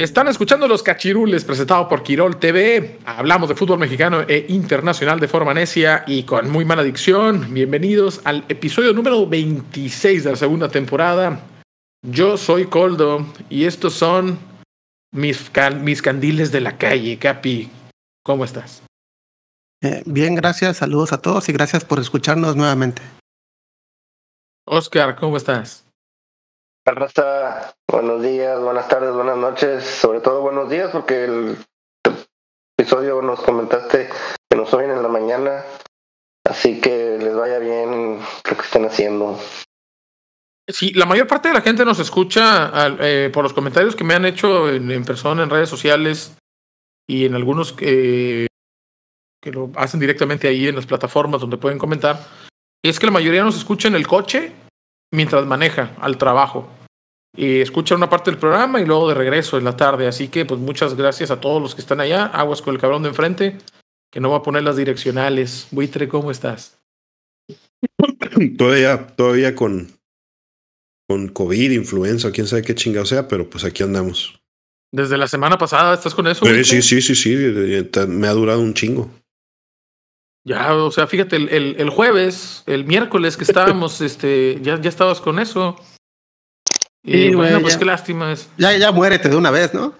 Están escuchando Los Cachirules, presentado por Quirol TV. Hablamos de fútbol mexicano e internacional de forma necia y con muy mala dicción. Bienvenidos al episodio número 26 de la segunda temporada. Yo soy Coldo y estos son mis, mis candiles de la calle. Capi, ¿cómo estás? Eh, bien, gracias. Saludos a todos y gracias por escucharnos nuevamente. Oscar, ¿cómo estás? Raza, buenos días, buenas tardes, buenas noches, sobre todo buenos días porque el episodio nos comentaste que nos oyen en la mañana, así que les vaya bien lo que estén haciendo. Sí, la mayor parte de la gente nos escucha eh, por los comentarios que me han hecho en, persona, en redes sociales y en algunos que lo hacen directamente ahí en las plataformas donde pueden comentar. Es que la mayoría nos escucha en el coche mientras maneja al trabajo y escucha una parte del programa y luego de regreso en la tarde. Así que, pues muchas gracias a todos los que están allá. Aguas con el cabrón de enfrente, que no va a poner las direccionales. Buitre, ¿cómo estás? todavía, todavía con, con COVID, influenza, quién sabe qué chingado sea, pero pues aquí andamos. Desde la semana pasada estás con eso. sí, sí, sí, sí, me ha durado un chingo. Ya, o sea, fíjate, el, el, el jueves, el miércoles que estábamos, este, ya, ya estabas con eso. Y bueno, pues qué lástima es. Ya, ya muérete de una vez, ¿no?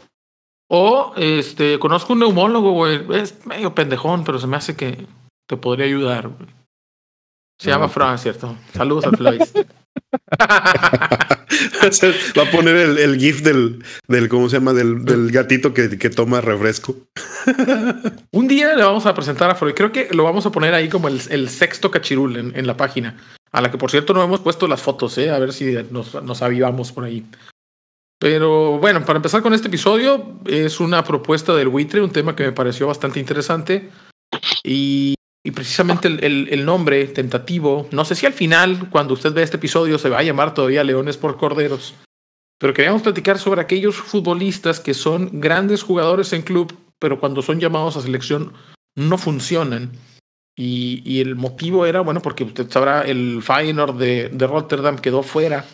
O este, conozco un neumólogo, güey. Es medio pendejón, pero se me hace que te podría ayudar. Se llama Fran, ¿cierto? Saludos al Flavis. Va a poner el, GIF del, del, ¿cómo se llama? Del, del gatito que, que, toma refresco. Un día le vamos a presentar a Freud. Creo que lo vamos a poner ahí como el, el sexto cachirul en, en, la página. A la que, por cierto, no hemos puesto las fotos, ¿eh? A ver si nos, nos avivamos por ahí. Pero bueno, para empezar con este episodio, es una propuesta del buitre, un tema que me pareció bastante interesante. Y, y precisamente el, el, nombre tentativo, no sé si al final, cuando usted ve este episodio, se va a llamar todavía Leones por Corderos. Pero queríamos platicar sobre aquellos futbolistas que son grandes jugadores en club, pero cuando son llamados a selección no funcionan. Y, y, el motivo era, bueno, porque usted sabrá, el Feyenoord de, de Rotterdam quedó fuera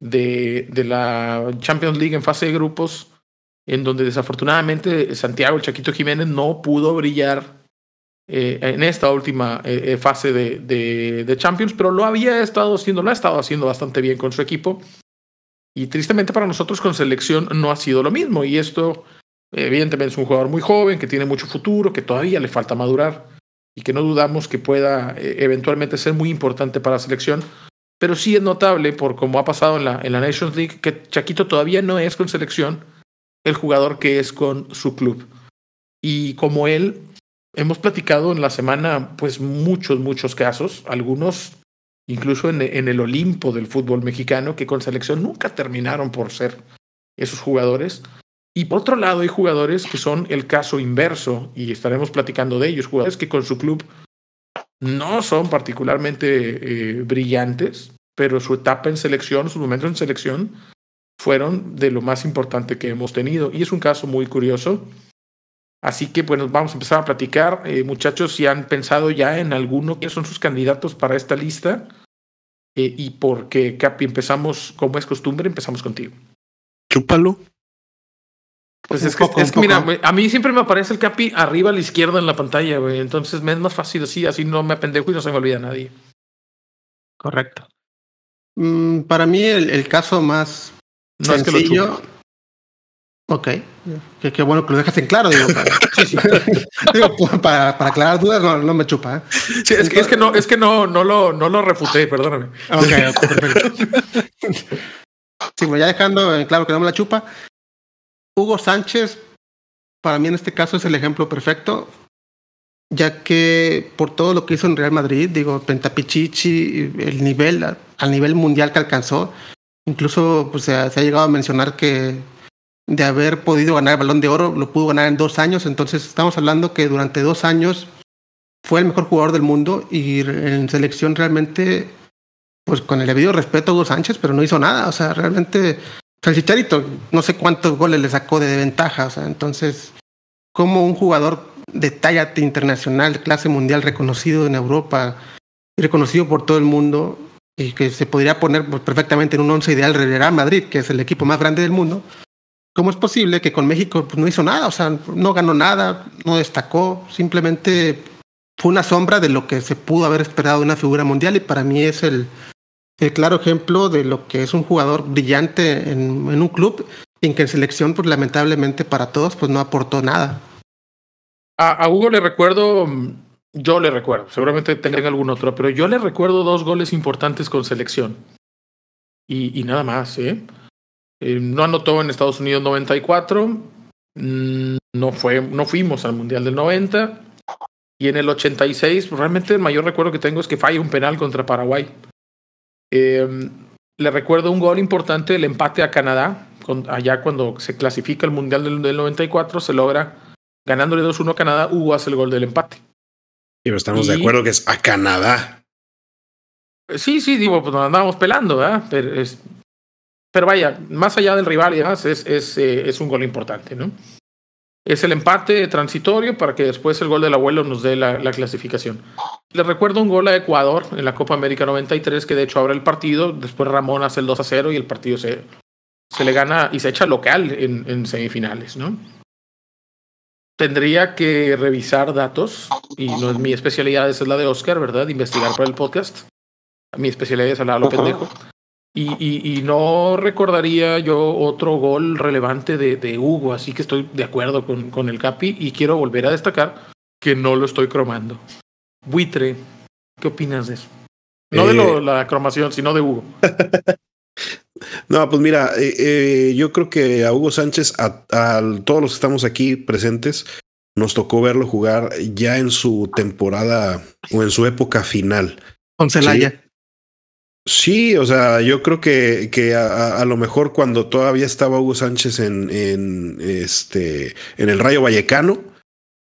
de, de, la Champions League en fase de grupos, en donde desafortunadamente Santiago, el Chaquito Jiménez, no pudo brillar eh, en esta última eh, fase de, de, Champions, pero lo había estado haciendo, lo ha estado haciendo bastante bien con su equipo. Y tristemente para nosotros con selección no ha sido lo mismo. Y esto, evidentemente, es un jugador muy joven, que tiene mucho futuro, que todavía le falta madurar y que no dudamos que pueda eh, eventualmente ser muy importante para la selección. Pero sí es notable, por como ha pasado en la, en la Nations League, que Chaquito todavía no es con selección el jugador que es con su club. Y como él, hemos platicado en la semana, pues muchos, muchos casos, algunos incluso en, el Olimpo del fútbol mexicano, que con selección nunca terminaron por ser esos jugadores. Y por otro lado, hay jugadores que son el caso inverso, y estaremos platicando de ellos, jugadores que con su club no son particularmente eh, brillantes, pero su etapa en selección, sus momentos en selección, fueron de lo más importante que hemos tenido. Y es un caso muy curioso. Así que, bueno, vamos a empezar a platicar. Eh, muchachos, si han pensado ya en alguno, quiénes son sus candidatos para esta lista. Eh, y porque, Capi, empezamos, como es costumbre, empezamos contigo. Chúpalo. Pues es que, poco, es que mira, a mí siempre me aparece el capi arriba a la izquierda en la pantalla, güey. Entonces me es más fácil así, así no me apendejo y no se me olvida a nadie. Correcto. Mm, para mí el, el, caso más no sencillo. Es que lo Ok, qué, qué, bueno que lo dejas en claro, digo, para, sí, sí. digo, para, para, aclarar dudas no, no me chupa. ¿eh? Sí, es que, es que no, es que no, no lo, no lo refuté, perdóname. Ok, perfecto. sí, bueno, ya dejando en claro que no me la chupa, Hugo Sánchez, para mí en este caso es el ejemplo perfecto. ya que por todo lo que hizo en Real Madrid, digo, Pentapichichi, el nivel, al nivel mundial que alcanzó, incluso pues, se, ha, llegado a mencionar que de haber podido ganar el balón de oro, lo pudo ganar en dos años, entonces estamos hablando que durante dos años fue el mejor jugador del mundo y en selección realmente, pues con el debido respeto a Hugo Sánchez, pero no hizo nada, o sea, realmente, el Chicharito, no sé cuántos goles le sacó de ventaja, o sea, entonces, como un jugador de talla internacional, clase mundial, reconocido en Europa y reconocido por todo el mundo, y que se podría poner pues, perfectamente en un once ideal Real Madrid, que es el equipo más grande del mundo, ¿cómo es posible que con México pues, no hizo nada? O sea, no ganó nada, no destacó, simplemente fue una sombra de lo que se pudo haber esperado de una figura mundial y para mí es el, el claro ejemplo de lo que es un jugador brillante en, un club en que en selección, pues lamentablemente para todos, pues no aportó nada. A, Hugo le recuerdo, yo le recuerdo, seguramente tengan algún otro, pero yo le recuerdo dos goles importantes con selección. Y nada más, ¿eh? ¿Eh? No anotó en Estados Unidos 94, mm, no, fue, no fuimos al Mundial del 90, y en el 86, pues, realmente el mayor recuerdo que tengo es que falla un penal contra Paraguay. Eh, le recuerdo un gol importante, el empate a Canadá, allá cuando se clasifica el Mundial del, del 94, se logra ganándole 2-1 a Canadá, Hugo hace el gol del empate. Y estamos de acuerdo que es a Canadá. Sí, sí, digo, pues nos andábamos pelando, ¿verdad? Pero, es, pero vaya, más allá del rival y demás, es, es, eh, es un gol importante, ¿no? Es el empate transitorio para que después el gol del abuelo nos dé la, la, clasificación. Le recuerdo un gol a Ecuador en la Copa América 93 que de hecho abre el partido, después Ramón hace el 2 a 0 y el partido se, se le gana y se echa local en, en semifinales, ¿no? tendría que revisar datos y no es mi especialidad, esa es la de Oscar, ¿verdad? Investigar para el podcast. Mi especialidad es hablar a lo pendejo. Y, y, y, no recordaría yo otro gol relevante de, de, Hugo, así que estoy de acuerdo con, con el Capi y quiero volver a destacar que no lo estoy cromando. Buitre, ¿qué opinas de eso? No de lo, eh. la cromación, sino de Hugo. No, pues mira, eh, eh, yo creo que a Hugo Sánchez, a, todos los que estamos aquí presentes, nos tocó verlo jugar ya en su temporada o en su época final. Con Celaya. Sí, o sea, yo creo que, que a, lo mejor cuando todavía estaba Hugo Sánchez en, en, este, en el Rayo Vallecano,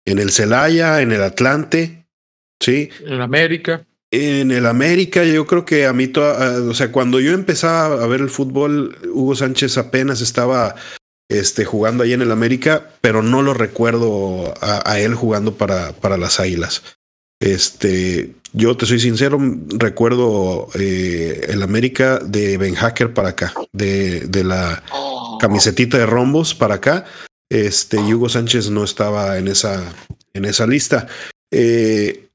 en el Celaya, en el Atlante, sí. En América. En el América, yo creo que a mí, toda, o sea, cuando yo empezaba a ver el fútbol, Hugo Sánchez apenas estaba este, jugando ahí en el América, pero no lo recuerdo a, él jugando para, para las Águilas. Este, yo te soy sincero, recuerdo eh, el América de Ben Hacker para acá, de, de la camisetita de rombos para acá. Este, y Hugo Sánchez no estaba en esa, en esa lista. Eh,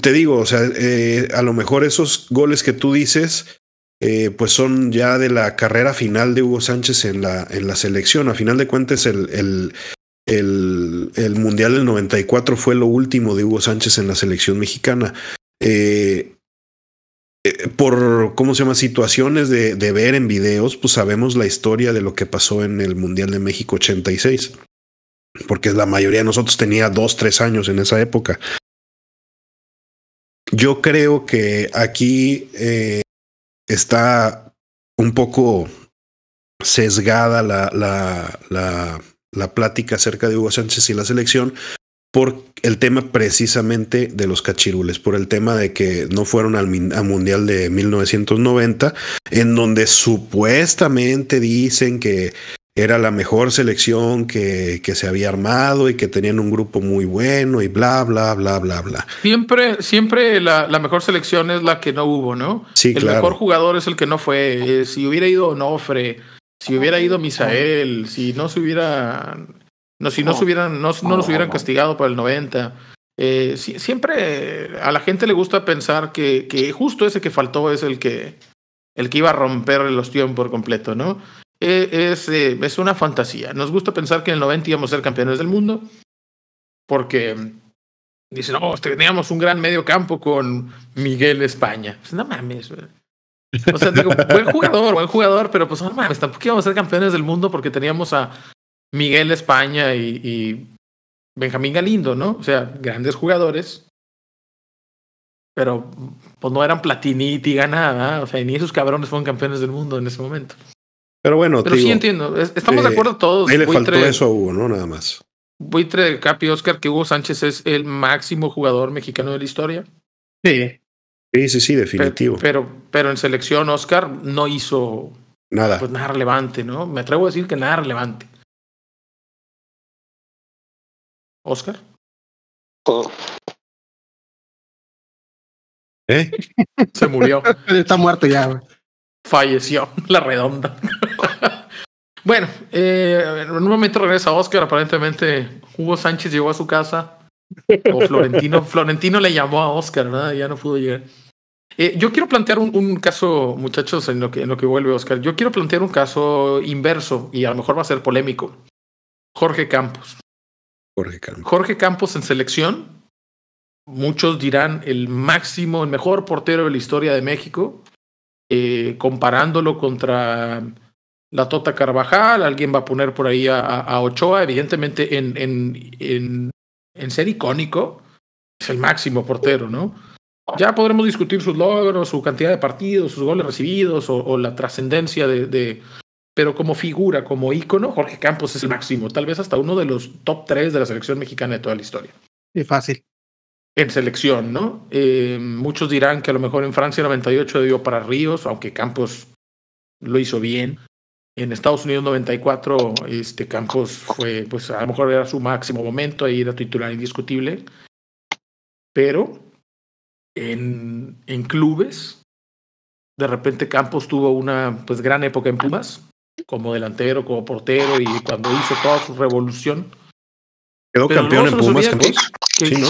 te digo, o sea, eh, a lo mejor esos goles que tú dices, eh, pues son ya de la carrera final de Hugo Sánchez en la, en la selección. A final de cuentas, el, el, el, el, Mundial del 94 fue lo último de Hugo Sánchez en la selección mexicana. Eh, por, ¿cómo se llama? Situaciones de, de ver en videos, pues sabemos la historia de lo que pasó en el Mundial de México 86. Porque la mayoría de nosotros tenía dos, tres años en esa época. Yo creo que aquí eh, está un poco sesgada la, la, la, la, plática acerca de Hugo Sánchez y la selección por el tema precisamente de los cachirules, por el tema de que no fueron al, al Mundial de 1990, en donde supuestamente dicen que era la mejor selección que, que, se había armado y que tenían un grupo muy bueno y bla, bla, bla, bla, bla. Siempre, siempre la, la mejor selección es la que no hubo, ¿no? Sí, el mejor jugador es el que no fue. Eh, si hubiera ido Onofre, si hubiera ido Misael, si no se hubiera. No, si no, se hubieran, no, no nos hubieran castigado por el 90. Eh, siempre a la gente le gusta pensar que, que justo ese que faltó es el que, el que iba a romper los tiempos por completo, ¿no? Eh, es, eh, es una fantasía. Nos gusta pensar que en el 90 íbamos a ser campeones del mundo, porque dicen, oh, teníamos un gran medio campo con Miguel España. Pues, no mames. O sea, digo, buen jugador, buen jugador, pero pues no mames, tampoco íbamos a ser campeones del mundo porque teníamos a Miguel España y, Benjamín Galindo, ¿no? O sea, grandes jugadores, pero pues no eran Platini y nada, o sea, ni esos cabrones fueron campeones del mundo en ese momento. Pero bueno, pero sí entiendo, estamos de eh, acuerdo todos. Ahí le faltó eso a Hugo, ¿no? Nada más. Buitre, Capi, Oscar, que Hugo Sánchez es el máximo jugador mexicano de la historia. Sí. Sí, sí, sí, definitivo. Pero, pero, en selección, Oscar no hizo nada. Pues nada relevante, ¿no? Me atrevo a decir que nada relevante. Oscar. Oh. ¿Eh? Se murió. Está muerto ya. Falleció la redonda. bueno, eh, en un momento regresa Oscar. Aparentemente Hugo Sánchez llegó a su casa. O Florentino, Florentino le llamó a Oscar, ¿verdad? Ya no pudo llegar. Eh, yo quiero plantear un, un, caso, muchachos, en lo, que, en lo que vuelve Oscar. Yo quiero plantear un caso inverso y a lo mejor va a ser polémico. Jorge Campos. Jorge Campos. En selección. Muchos dirán el máximo, el mejor portero de la historia de México. Eh, comparándolo contra la Tota Carvajal, alguien va a poner por ahí a, Ochoa, evidentemente en, en, en, ser icónico, es el máximo portero, ¿no? Ya podremos discutir sus logros, su cantidad de partidos, sus goles recibidos o, la trascendencia de, de, Pero como figura, como ícono, Jorge Campos es el máximo, tal vez hasta uno de los top tres de la selección mexicana de toda la historia. Y fácil en selección, ¿no? Eh, muchos dirán que a lo mejor en Francia 98 dio para Ríos, aunque Campos lo hizo bien. En Estados Unidos 94, este Campos fue, pues a lo mejor era su máximo momento, ahí era titular indiscutible. Pero en, en clubes, de repente Campos tuvo una pues gran época en Pumas, como delantero, como portero, y cuando hizo toda su revolución. ¿Quedó campeón en Pumas, Campos?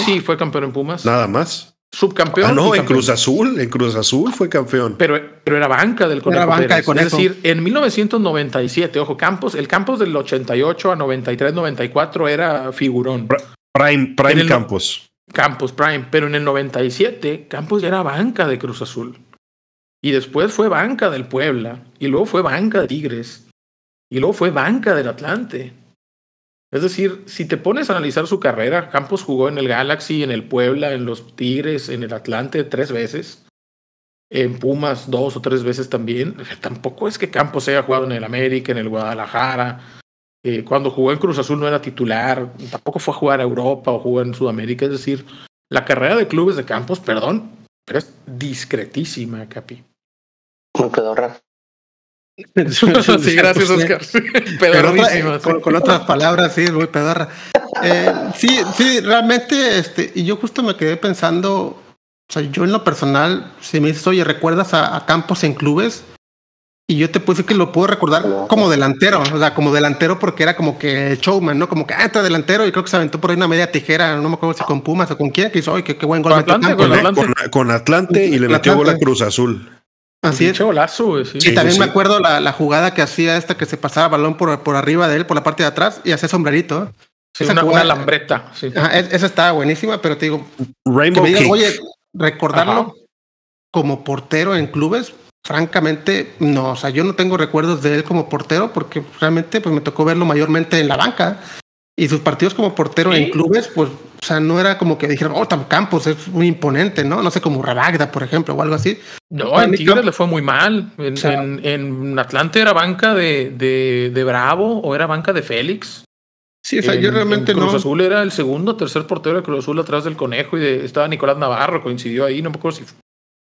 sí, fue campeón en Pumas. Nada más. Subcampeón. Ah, no, en Cruz Azul, en Cruz Azul fue campeón. Pero, pero era banca del Conejo. Era banca Es decir, en 1997, ojo, Campos, el Campos del 88 a 93, 94 era figurón. Prime, Prime Campos. Campos, Prime. Pero en el 97, Campos ya era banca de Cruz Azul. Y después fue banca del Puebla. Y luego fue banca de Tigres. Y luego fue banca del Atlante. Es decir, si te pones a analizar su carrera, Campos jugó en el Galaxy, en el Puebla, en los Tigres, en el Atlante tres veces, en Pumas dos o tres veces también. Tampoco es que Campos haya jugado en el América, en el Guadalajara. Eh, cuando jugó en Cruz Azul no era titular, tampoco fue a jugar a Europa o jugó en Sudamérica. Es decir, la carrera de clubes de Campos, perdón, pero es discretísima, Capi. No quedó sí, gracias, Oscar. Eh, con, otras palabras, sí, es muy pedorra. Eh, sí, sí, realmente, este, y yo justo me quedé pensando, o sea, yo en lo personal, si me dices, oye, ¿recuerdas a, Campos en clubes? Y yo te puse que lo puedo recordar como delantero, o sea, como delantero porque era como que showman, ¿no? Como que, ah, está delantero y creo que se aventó por ahí una media tijera, no me acuerdo si con Pumas o con quién, que hizo, oye, qué, buen gol. Con Atlante, con, Atlante. Con, Atlante y le metió gol a Cruz Azul. Así es. Golazo, sí. también me acuerdo la, la, jugada que hacía esta que se pasaba balón por, por arriba de él, por la parte de atrás, y hacía sombrerito. esa una, jugada, lambreta. Sí. esa estaba buenísima, pero te digo, Rainbow oye, recordarlo como portero en clubes, francamente, no. O sea, yo no tengo recuerdos de él como portero porque realmente pues, me tocó verlo mayormente en la banca. Y sus partidos como portero en clubes, pues, o sea, no era como que dijeron, oh, Campos es muy imponente, ¿no? No sé, como Rabagda, por ejemplo, o algo así. No, en Tigres le fue muy mal. En, en, Atlante era banca de, de, de, Bravo o era banca de Félix. Sí, o sea, yo realmente Cruz Azul era el segundo, tercer portero de Cruz Azul atrás del Conejo y de, estaba Nicolás Navarro, coincidió ahí, no me acuerdo si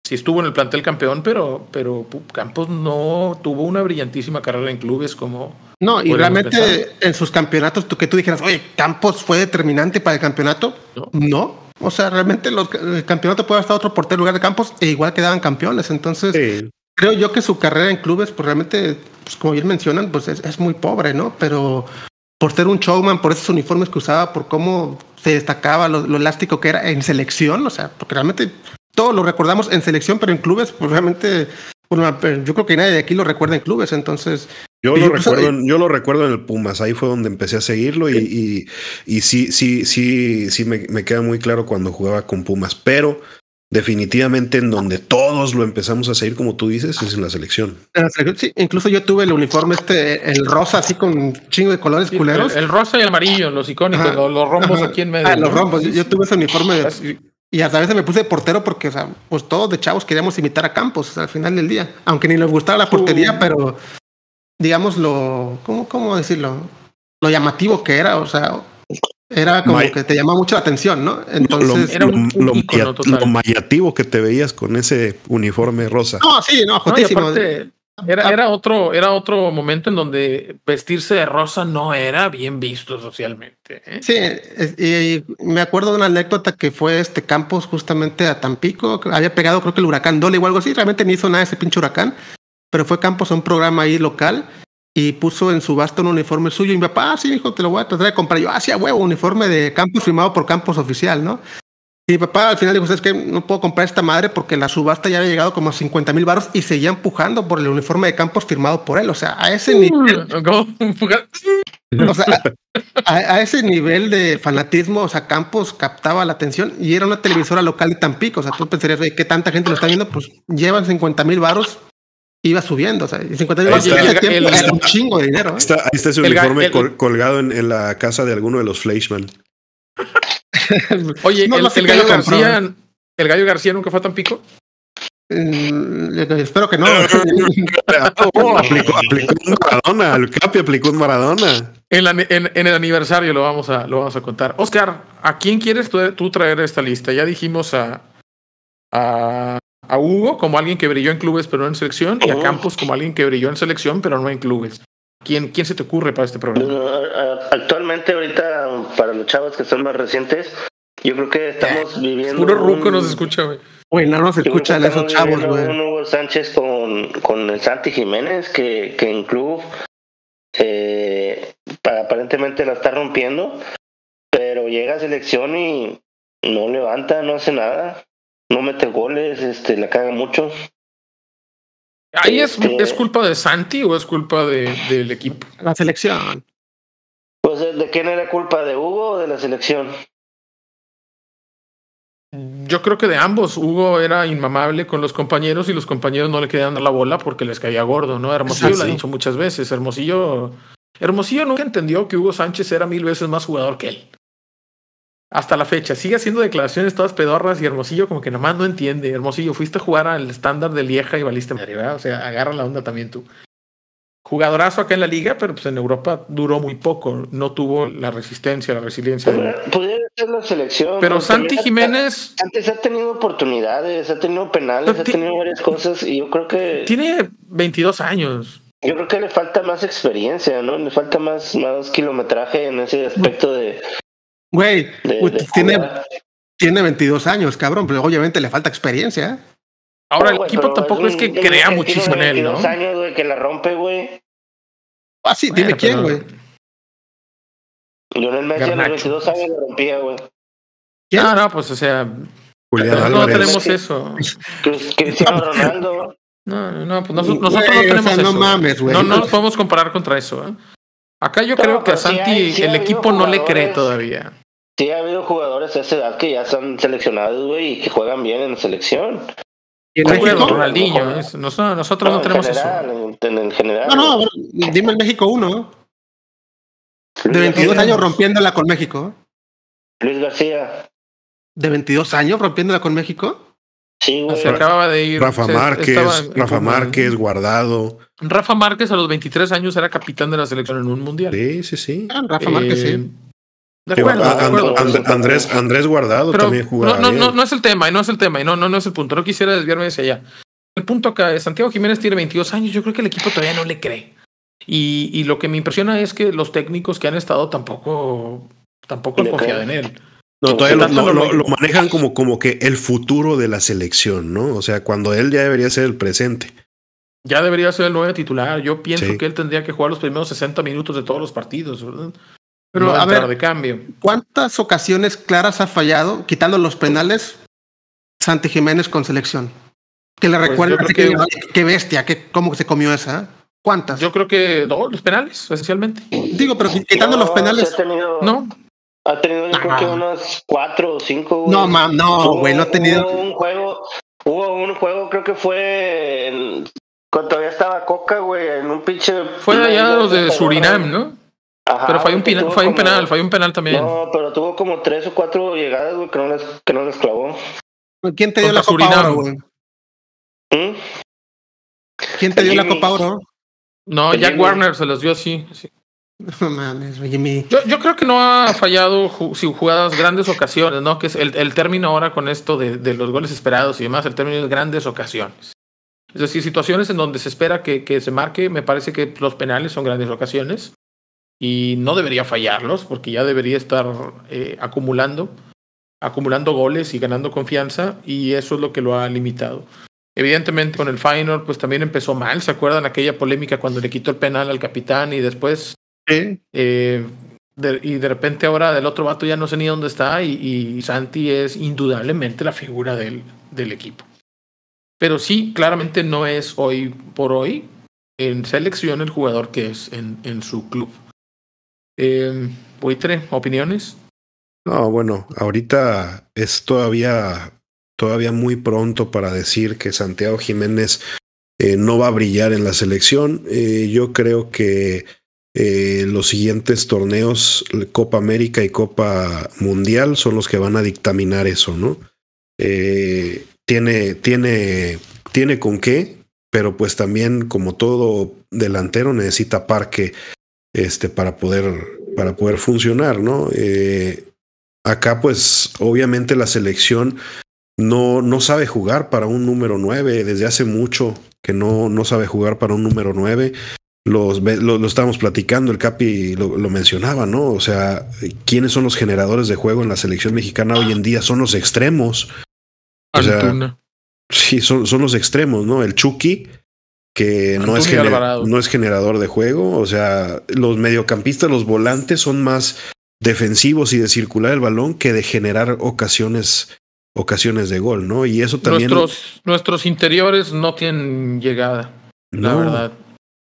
sí estuvo en el plantel campeón, pero, pero Campos no tuvo una brillantísima carrera en clubes como. No, y realmente en sus campeonatos, tú que tú dijeras, oye, Campos fue determinante para el campeonato. No. O sea, realmente los, el campeonato puede estar otro portero en lugar de Campos e igual quedaban campeones. Entonces, creo yo que su carrera en clubes, pues realmente, pues como bien mencionan, pues es, es muy pobre, ¿no? Pero por ser un showman, por esos uniformes que usaba, por cómo se destacaba, lo, lo, elástico que era en selección, o sea, porque realmente todos lo recordamos en selección, pero en clubes, pues realmente, yo creo que nadie de aquí lo recuerda en clubes, entonces. Yo lo, recuerdo, yo lo recuerdo en el Pumas, ahí fue donde empecé a seguirlo y, y, y sí, sí, sí, sí me, me, queda muy claro cuando jugaba con Pumas, pero definitivamente en donde todos lo empezamos a seguir, como tú dices, es en la selección. Sí, incluso yo tuve el uniforme este, el rosa, así con un chingo de colores culeros. El, rosa y el amarillo, los icónicos, los, rombos aquí en medio. Ah, los rombos. Yo, tuve ese uniforme y hasta a veces me puse portero porque, o sea, pues todos de chavos queríamos imitar a Campos al final del día. Aunque ni nos gustaba la portería, pero digamos lo, ¿cómo, cómo decirlo? Lo llamativo que era, o sea, era como que te llamaba mucho la atención, ¿no? Entonces, era un, lo, mayativo que te veías con ese uniforme rosa. No, sí, no, jotísimo. Era, era, otro, era otro momento en donde vestirse de rosa no era bien visto socialmente. ¿eh? Sí, y, me acuerdo de una anécdota que fue este Campos justamente a Tampico, había pegado creo que el huracán Dole o algo así, realmente ni hizo nada ese pinche huracán, pero fue Campos a un programa ahí local y puso en subasta un uniforme suyo. Y mi papá, ah, sí, hijo, te lo voy a tratar de comprar. Yo, ah, huevo, uniforme de campus firmado por campus oficial, ¿no? Y mi papá al final dijo, es que no puedo comprar esta madre porque la subasta ya había llegado como a 50 mil baros y seguía empujando por el uniforme de campos firmado por él. O sea, a ese nivel... o sea, a, ese nivel de fanatismo, o sea, Campos captaba la atención y era una televisora local de Tampico. O sea, tú pensarías, ¿qué tanta gente lo está viendo? Pues llevan 50 mil baros iba subiendo. O sea, 50 mil era un chingo de dinero. ¿eh? Está, ahí está ese uniforme colgado en, la casa de alguno de los Fleischmann. Oye, el, gallo García, ¿el gallo García nunca fue a Tampico? Mm, espero que no. aplicó, aplicó, un Maradona, el Capi aplicó un Maradona. En, en, el aniversario lo vamos a, lo vamos a contar. Oscar, ¿a quién quieres tú, tú traer esta lista? Ya dijimos a, a a Hugo como alguien que brilló en clubes pero no en selección y a oh. Campos como alguien que brilló en selección pero no en clubes. ¿Quién, ¿Quién se te ocurre para este programa? Actualmente, ahorita, para los chavos que son más recientes, yo creo que estamos eh, viviendo. Puro ruco nos escucha, güey. Güey, no nos escuchan esos chavos, güey. Un Hugo Sánchez con, con el Santi Jiménez, que, que en club eh, aparentemente la está rompiendo, pero llega a selección y no levanta, no hace nada no mete goles, este, la caga mucho. ¿Ahí es, este, es culpa de Santi o es culpa de, del equipo? La selección. Pues de, quién era culpa, de Hugo o de la selección. Yo creo que de ambos. Hugo era inmamable con los compañeros y los compañeros no le querían dar la bola porque les caía gordo, ¿no? Hermosillo lo ha dicho muchas veces. Hermosillo, Hermosillo nunca entendió que Hugo Sánchez era mil veces más jugador que él hasta la fecha. Sigue haciendo declaraciones todas pedorras y Hermosillo como que nomás no entiende. Hermosillo, fuiste a jugar al estándar de Lieja y valiste madre, ¿verdad? O sea, agarra la onda también tú. Jugadorazo acá en la liga, pero pues en Europa duró muy poco. No tuvo la resistencia, la resiliencia. Podría ser la selección. Pero Santi Jiménez... Antes ha tenido oportunidades, ha tenido penales, ha tenido varias cosas y yo creo que... Tiene 22 años. Yo creo que le falta más experiencia, ¿no? Le falta más, más kilometraje en ese aspecto de, Güey, tiene, tiene 22 años, cabrón, pero obviamente le falta experiencia. Ahora, el equipo tampoco es, que crea muchísimo en él, ¿no? años, güey, que la rompe, güey. Ah, sí, dime quién, güey. Lionel Messi a los 22 años la rompía, güey. No, no, pues, o sea... Julián no tenemos eso. Cristiano Ronaldo. No, no, pues nosotros, no tenemos eso. No mames, güey. No, no nos podemos comparar contra eso, ¿eh? Acá yo creo que a Santi el equipo no le cree todavía. Sí, ha habido jugadores a esa edad que ya son seleccionados, güey, y que juegan bien en la selección. ¿Y en México? Ronaldinho, nosotros, no, tenemos eso. En, el general. No, no, dime el México uno. De 22 años rompiéndola con México. Luis García. ¿De 22 años rompiéndola con México? Sí, güey. Se acababa de ir. Rafa Márquez, Rafa Márquez, Guardado. Rafa Márquez a los 23 años era capitán de la selección en un mundial. Sí, sí, sí. Ah, Rafa Márquez, sí. Andrés, Andrés Guardado también jugaba. No, no, no, es el tema, y no es el tema, y no, no, no es el punto. No quisiera desviarme hacia allá. El punto acá es Santiago Jiménez tiene 22 años, yo creo que el equipo todavía no le cree. Y, y lo que me impresiona es que los técnicos que han estado tampoco, tampoco han confiado en él. No, todavía lo, lo, manejan como, como que el futuro de la selección, ¿no? O sea, cuando él ya debería ser el presente. Ya debería ser el nuevo titular. Yo pienso que él tendría que jugar los primeros 60 minutos de todos los partidos, ¿verdad? Pero a ver, de cambio. ¿cuántas ocasiones claras ha fallado, quitando los penales, Santi Jiménez con selección? Que le pues recuerda que, qué bestia, que, cómo se comió esa. ¿Cuántas? Yo creo que dos, los penales, esencialmente. Digo, pero quitando los penales. no. Ha tenido yo creo que unos cuatro o cinco. No, mam, no, güey, no ha tenido. Hubo un juego, hubo un juego, creo que fue en, cuando todavía estaba Coca, güey, en un pinche. Fue allá los de Surinam, ¿no? Ajá, pero fue un, penal, fue un penal, fue un penal también. No, pero tuvo como tres o cuatro llegadas, güey, que no les, que no les clavó. ¿Quién te dio la Copa Oro, güey? ¿Mm? ¿Quién te dio la Copa Oro? No, Jack Warner se los dio así. sí. No mames, Jimmy. Yo, yo, creo que no ha fallado jugadas grandes ocasiones, ¿no? Que es el, el término ahora con esto de, de, los goles esperados y demás, el término es grandes ocasiones. Es decir, situaciones en donde se espera que, que se marque, me parece que los penales son grandes ocasiones y no debería fallarlos porque ya debería estar eh, acumulando, acumulando goles y ganando confianza y eso es lo que lo ha limitado. Evidentemente con el final pues también empezó mal, ¿se acuerdan aquella polémica cuando le quitó el penal al capitán y después. Eh, de, y de repente ahora del otro vato ya no sé ni dónde está y, y Santi es indudablemente la figura del, del, equipo. Pero sí, claramente no es hoy por hoy en selección el jugador que es en, en su club. Eh, Buitre, ¿opiniones? No, bueno, ahorita es todavía, todavía muy pronto para decir que Santiago Jiménez eh, no va a brillar en la selección. Eh, yo creo que eh, los siguientes torneos, Copa América y Copa Mundial, son los que van a dictaminar eso, ¿no? Tiene, tiene, tiene con qué, pero pues también, como todo delantero, necesita parque este, para, poder, para poder funcionar, ¿no? Eh, acá, pues, obviamente la selección no, no sabe jugar para un número 9 desde hace mucho que no, no sabe jugar para un número 9 los, lo, lo estábamos platicando, el Capi lo, lo, mencionaba, ¿no? O sea, ¿quiénes son los generadores de juego en la selección mexicana hoy en día? Son los extremos. O sea, sí, son, son los extremos, ¿no? El Chucky, que no es, no es generador de juego. O sea, los mediocampistas, los volantes son más defensivos y de circular el balón que de generar ocasiones ocasiones de gol, ¿no? Y eso también. Nuestros, nuestros interiores no tienen llegada, no, la verdad.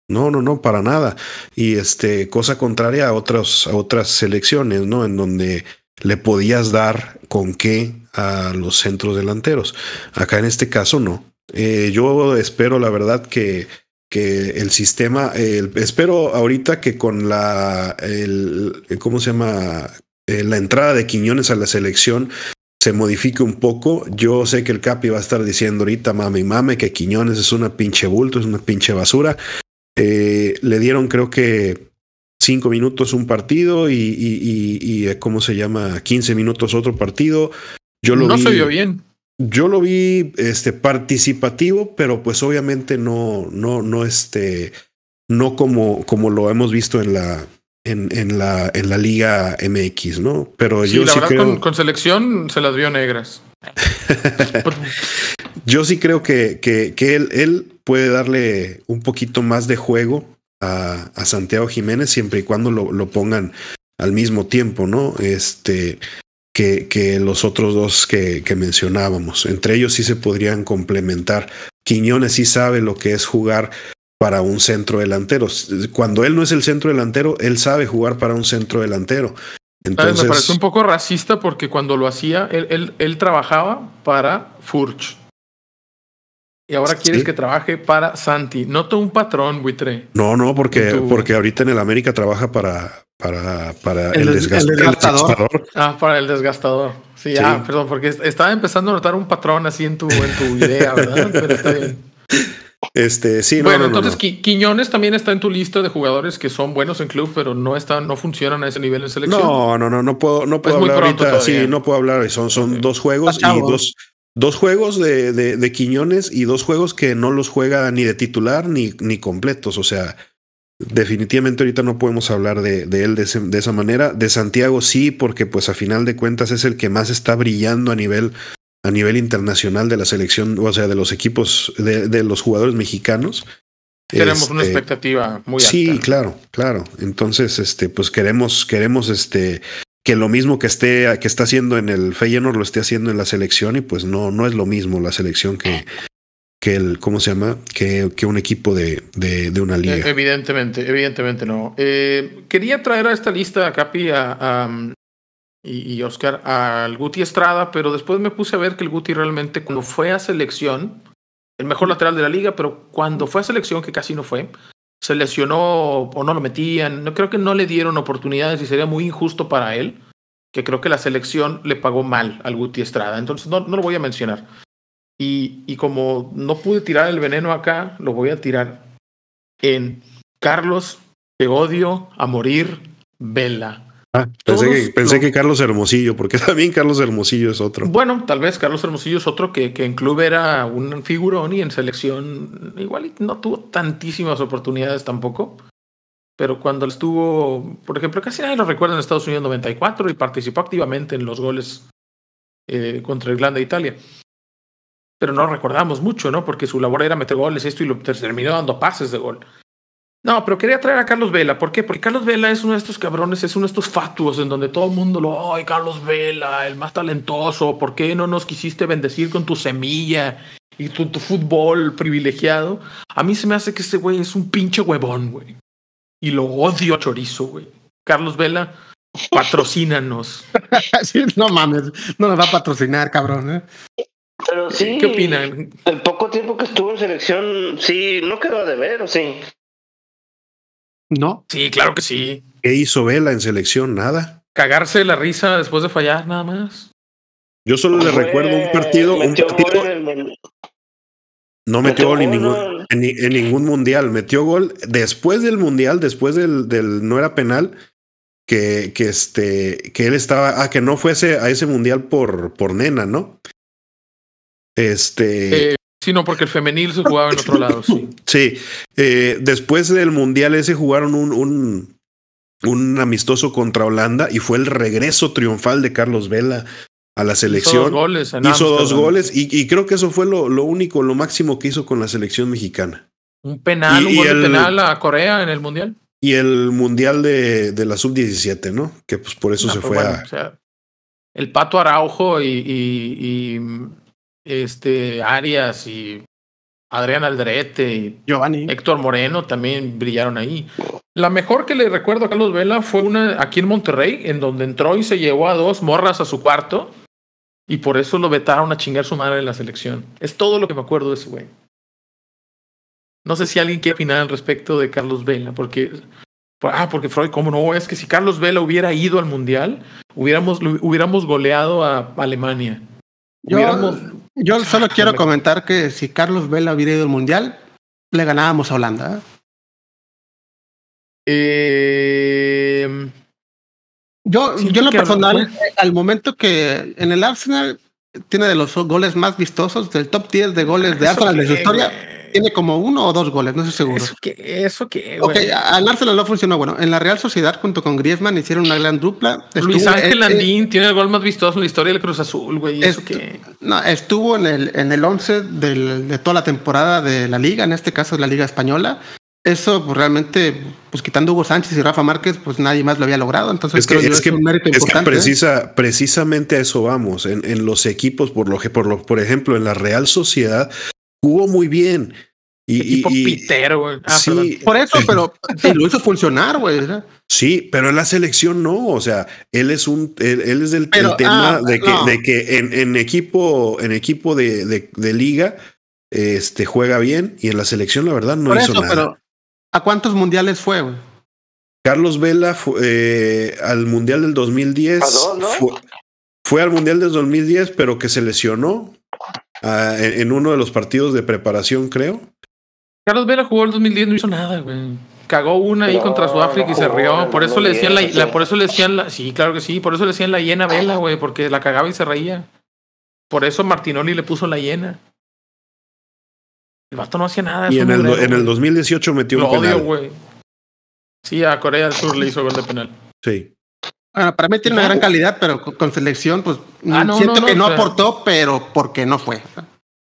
No, no, no, para nada. Y este, cosa contraria a otras, a otras selecciones, ¿no? En donde le podías dar con qué a los centros delanteros. Acá en este caso no. Eh, yo espero, la verdad, que, que el sistema, espero ahorita que con la, el, ¿cómo se llama? Eh, la entrada de Quiñones a la selección se modifique un poco. Yo sé que el Capi va a estar diciendo ahorita, mame y mame, que Quiñones es una pinche bulto, es una pinche basura. Eh, le dieron creo que cinco minutos un partido y, y, y, y, eh, ¿cómo se llama? 15 minutos otro partido. Yo lo no vi, se vio bien. Yo lo vi este, participativo, pero pues obviamente no, no, no, este, no como, como lo hemos visto en la, en, en, la, en la Liga MX, ¿no? Pero sí, yo la sí verdad creo... con, con, selección se las vio negras. yo sí creo que, que, que él, él, puede darle un poquito más de juego a, a Santiago Jiménez siempre y cuando lo, lo, pongan al mismo tiempo, ¿no? Este que, que los otros dos que, que, mencionábamos. Entre ellos sí se podrían complementar. Quiñones sí sabe lo que es jugar para un centro delantero. Cuando él no es el centro delantero, él sabe jugar para un centro delantero. Entonces, me parece un poco racista porque cuando lo hacía, él, él, él trabajaba para Furch. Y ahora quieres ¿Sí? que trabaje para Santi. Noto un patrón, buitre. No, no, porque, tu... porque ahorita en el América trabaja para, para, para el, el, desgast el, desgastador. el, desgastador. Ah, para el desgastador. Sí, sí. Ah, perdón, porque estaba empezando a notar un patrón así en tu, en tu idea, ¿verdad? Pero está bien. Este, sí, bueno, no, no, entonces no. Quiñones también está en tu lista de jugadores que son buenos en club, pero no están, no funcionan a ese nivel en selección. No, no, no, no puedo, no puedo es hablar ahorita. Todavía. Sí, no puedo hablar. Son, son dos juegos y dos, dos juegos de, de, de, Quiñones y dos juegos que no los juega ni de titular ni, ni completos. O sea, definitivamente ahorita no podemos hablar de, de él de, ese, de, esa manera. De Santiago sí, porque pues a final de cuentas es el que más está brillando a nivel a nivel internacional de la selección, o sea, de los equipos, de, de los jugadores mexicanos. Tenemos este, una expectativa muy alta. Sí, claro, claro. Entonces, este, pues queremos, queremos, este, que lo mismo que esté, que está haciendo en el Feyenoord lo esté haciendo en la selección y pues no, no es lo mismo la selección que, que el, ¿cómo se llama? Que, que un equipo de, de, una liga. Eh, Evidentemente, evidentemente no. Eh, quería traer a esta lista, Capi, a, a, y, Oscar al Guti Estrada, pero después me puse a ver que el Guti realmente cuando fue a selección, el mejor lateral de la liga, pero cuando fue a selección, que casi no fue, se lesionó o no lo metían, no creo que no le dieron oportunidades y sería muy injusto para él, que creo que la selección le pagó mal al Guti Estrada, entonces no, no lo voy a mencionar. Y, y como no pude tirar el veneno acá, lo voy a tirar en Carlos, te odio a morir, Vela. Ah, pensé, que, pensé que Carlos Hermosillo, porque también Carlos Hermosillo es otro. Bueno, tal vez Carlos Hermosillo es otro que, que en club era un figurón y en selección igual no tuvo tantísimas oportunidades tampoco. Pero cuando estuvo, por ejemplo, casi nadie lo recuerda en Estados Unidos 94 y participó activamente en los goles eh, contra Irlanda e Italia. Pero no recordamos mucho, ¿no? Porque su labor era meter goles, esto y lo terminó dando pases de gol. No, pero quería traer a Carlos Vela. ¿Por qué? Porque Carlos Vela es uno de estos cabrones, es uno de estos fatuos en donde todo el mundo lo, ay, Carlos Vela, el más talentoso, ¿por qué no nos quisiste bendecir con tu semilla y tu, fútbol privilegiado? A mí se me hace que ese güey es un pinche huevón, güey. Y lo odio a chorizo, güey. Carlos Vela, patrocínanos. no mames, no nos va a patrocinar, cabrón. ¿eh? Pero sí. ¿Qué opinan? El poco tiempo que estuvo en selección, sí, no quedó de ver, ¿o sí? ¿No? Sí, claro que sí. ¿Qué hizo Vela en selección? Nada. Cagarse la risa después de fallar, nada más. Yo solo le recuerdo un partido. Un partido no metió, gol, en, ningún, en, ningún mundial. Metió gol después del mundial, después del, del no era penal. Que, que, este, que él estaba, ah, que no fuese a ese mundial por, por nena, ¿no? Este. Eh, Sí, no, porque el femenil se jugaba en otro lado, sí. Sí, eh, después del Mundial ese jugaron un, un, un, amistoso contra Holanda y fue el regreso triunfal de Carlos Vela a la selección. Hizo dos goles. hizo dos goles y, y, creo que eso fue lo, lo, único, lo máximo que hizo con la selección mexicana. Un penal, y, un gol penal a Corea en el Mundial. Y el Mundial de, de la Sub-17, ¿no? Que pues por eso se fue a... O sea, el Pato Araujo y, y este, Arias y Adrián Aldrete y Giovanni. Héctor Moreno también brillaron ahí. La mejor que le recuerdo a Carlos Vela fue una aquí en Monterrey, en donde entró y se llevó a dos morras a su cuarto y por eso lo vetaron a chingar su madre en la selección. Es todo lo que me acuerdo de ese güey. No sé si alguien quiere opinar al respecto de Carlos Vela, porque ah, porque Freud, ¿cómo no? Es que si Carlos Vela hubiera ido al mundial, hubiéramos, hubiéramos goleado a Alemania. Yo, yo solo quiero comentar que si Carlos Vela hubiera ido al Mundial, le ganábamos a Holanda. ¿eh? Em, yo, yo en lo personal, al momento que en el Arsenal tiene de los goles más vistosos, del top 10 de goles de Arsenal de su historia, tiene como uno o dos goles, no estoy seguro. Eso que, eso que. Ok, al Arsenal no funcionó. Bueno, en la Real Sociedad junto con Griezmann hicieron una gran dupla. Luis Ángel Landín tiene el gol más vistoso en la historia del Cruz Azul, güey. Eso que. No, estuvo en el, en el 11 de toda la temporada de la liga, en este caso de la Liga Española. Eso pues, realmente, pues quitando Hugo Sánchez y Rafa Márquez, pues nadie más lo había logrado. Entonces es que, es, que, un mérito es que precisa, precisamente a eso vamos. En, en los equipos, por lo que, por lo, por ejemplo, en la Real Sociedad, jugó muy bien. Y, tipo Peter, güey. Ah, sí, por eso, pero lo hizo funcionar, güey. Sí, pero en la selección no. O sea, él es un, él, es del tema ah, de que, de que en, en, equipo, en equipo de, de, de, liga, este juega bien y en la selección, la verdad, no por hizo eso, nada. Pero, ¿a cuántos mundiales fue, güey? Carlos Vela fue, eh, al mundial del 2010. Dos, ¿no? fue, fue, al mundial del 2010, pero que se lesionó uh, en, en uno de los partidos de preparación, creo. Carlos Vela jugó el 2010, no hizo nada, güey. Cagó una ahí contra Sudáfrica y se rió. Por eso le decían la, por eso le decían la, sí, claro que sí, por eso le decían la hiena Vela, güey, porque la cagaba y se reía. Por eso Martinoli le puso la hiena. El vato no hacía nada. Y en el, en el 2018 metió Lo un penal. odio, güey. Sí, a Corea del Sur le hizo gol de penal. Sí. Bueno, para mí tiene una gran calidad, pero con selección, pues ah, no, siento que no aportó, pero porque no fue.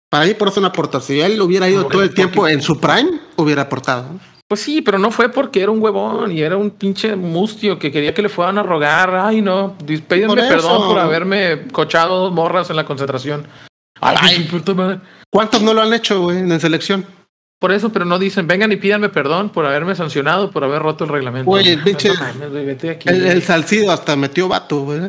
Para mí por eso no aportó. Si él hubiera ido todo el tiempo en su prime, hubiera aportado. Pues sí, pero no fue porque era un huevón y era un pinche mustio que quería que le fueran a rogar. Ay, no, pídenme perdón por haberme cochado dos morras en la concentración. Ay, madre. ¿Cuántos no lo han hecho, güey, en selección? Por eso, pero no dicen, vengan y pídanme perdón por haberme sancionado, por haber roto el reglamento. Oye, pinche. el, el, salcido hasta metió vato, güey.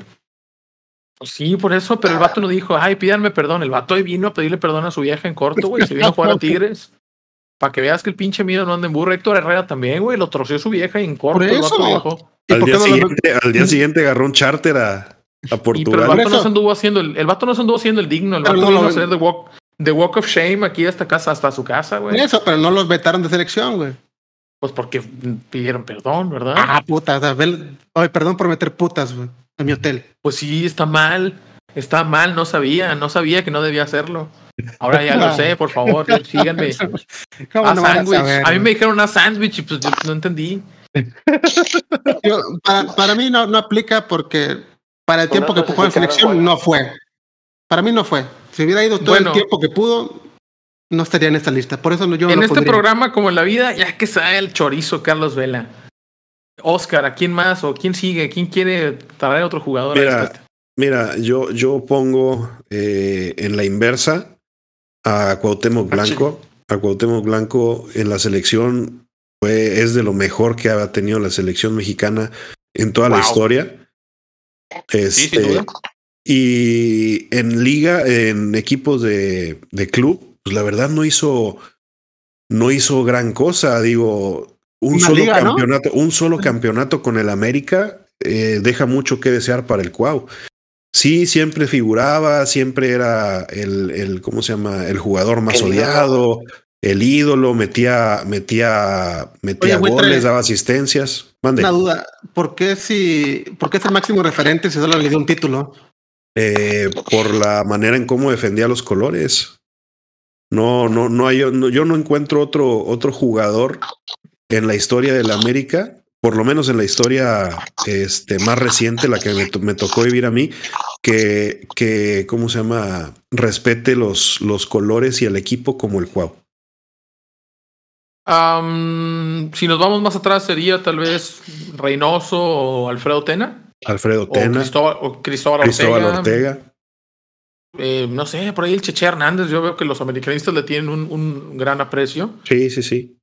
Pues sí, por eso, pero el vato no dijo, ay, pídanme perdón. El vato vino a pedirle perdón a su vieja en corto, güey. Se vino a jugar a Tigres. Para que veas que el pinche mío no anda en burro. Héctor Herrera también, güey. Lo troció su vieja y en corto. Por eso. Al día, siguiente, al día siguiente agarró un charter a, a Portugal. el vato no se anduvo haciendo el, el vato no se anduvo haciendo el digno. El vato no, vino a hacer the walk, the walk of shame aquí hasta casa, hasta su casa, güey. Eso, pero no los vetaron de selección, güey. Pues porque pidieron perdón, ¿verdad? Ah, puta. Ay, perdón por meter putas, güey, a mi hotel. Pues sí, está mal. Está mal, no sabía, no sabía que no debía hacerlo. Ahora ya lo sé, por favor, síganme. A, no a mí me dijeron una sándwich y pues yo no entendí. para, para, mí no, no aplica porque para el tiempo que pudo en selección no fue. Para mí no fue. Si hubiera ido todo el tiempo que pudo, no estaría en esta lista. Por eso yo En este programa, como en la vida, ya que sabe el chorizo Carlos Vela. Oscar, ¿a quién más? ¿O quién sigue? ¿Quién quiere traer otro jugador? Mira, mira yo, yo pongo eh, en la inversa a Cuauhtémoc ah, Blanco. A Cuauhtémoc Blanco en la selección fue, es de lo mejor que ha tenido la selección mexicana en toda la historia. Este, y en liga, en equipos de, de club, pues la verdad no hizo, no hizo gran cosa. Digo, un solo campeonato, un solo campeonato con el América eh, deja mucho que desear para el Cuau. Sí, siempre figuraba, siempre era el, el ¿cómo se llama? El jugador más odiado, el ídolo, metía, metía, metía goles, daba asistencias. Mande. Una duda, ¿por qué si, por qué es el máximo referente si solo le dio un título? Eh, por la manera en cómo defendía los colores. No, no, no hay, yo no encuentro otro, otro jugador en la historia de la América por lo menos en la historia este, más reciente, la que me, tocó vivir a mí, que, que, ¿cómo se llama? Respete los, los colores y el equipo como el Cuau. si nos vamos más atrás, sería tal vez Reynoso o Alfredo Tena. Alfredo Tena. O Cristóbal, Ortega. Eh, no sé, por ahí el Cheche Hernández. Yo veo que los americanistas le tienen un, un gran aprecio. Sí, sí, sí.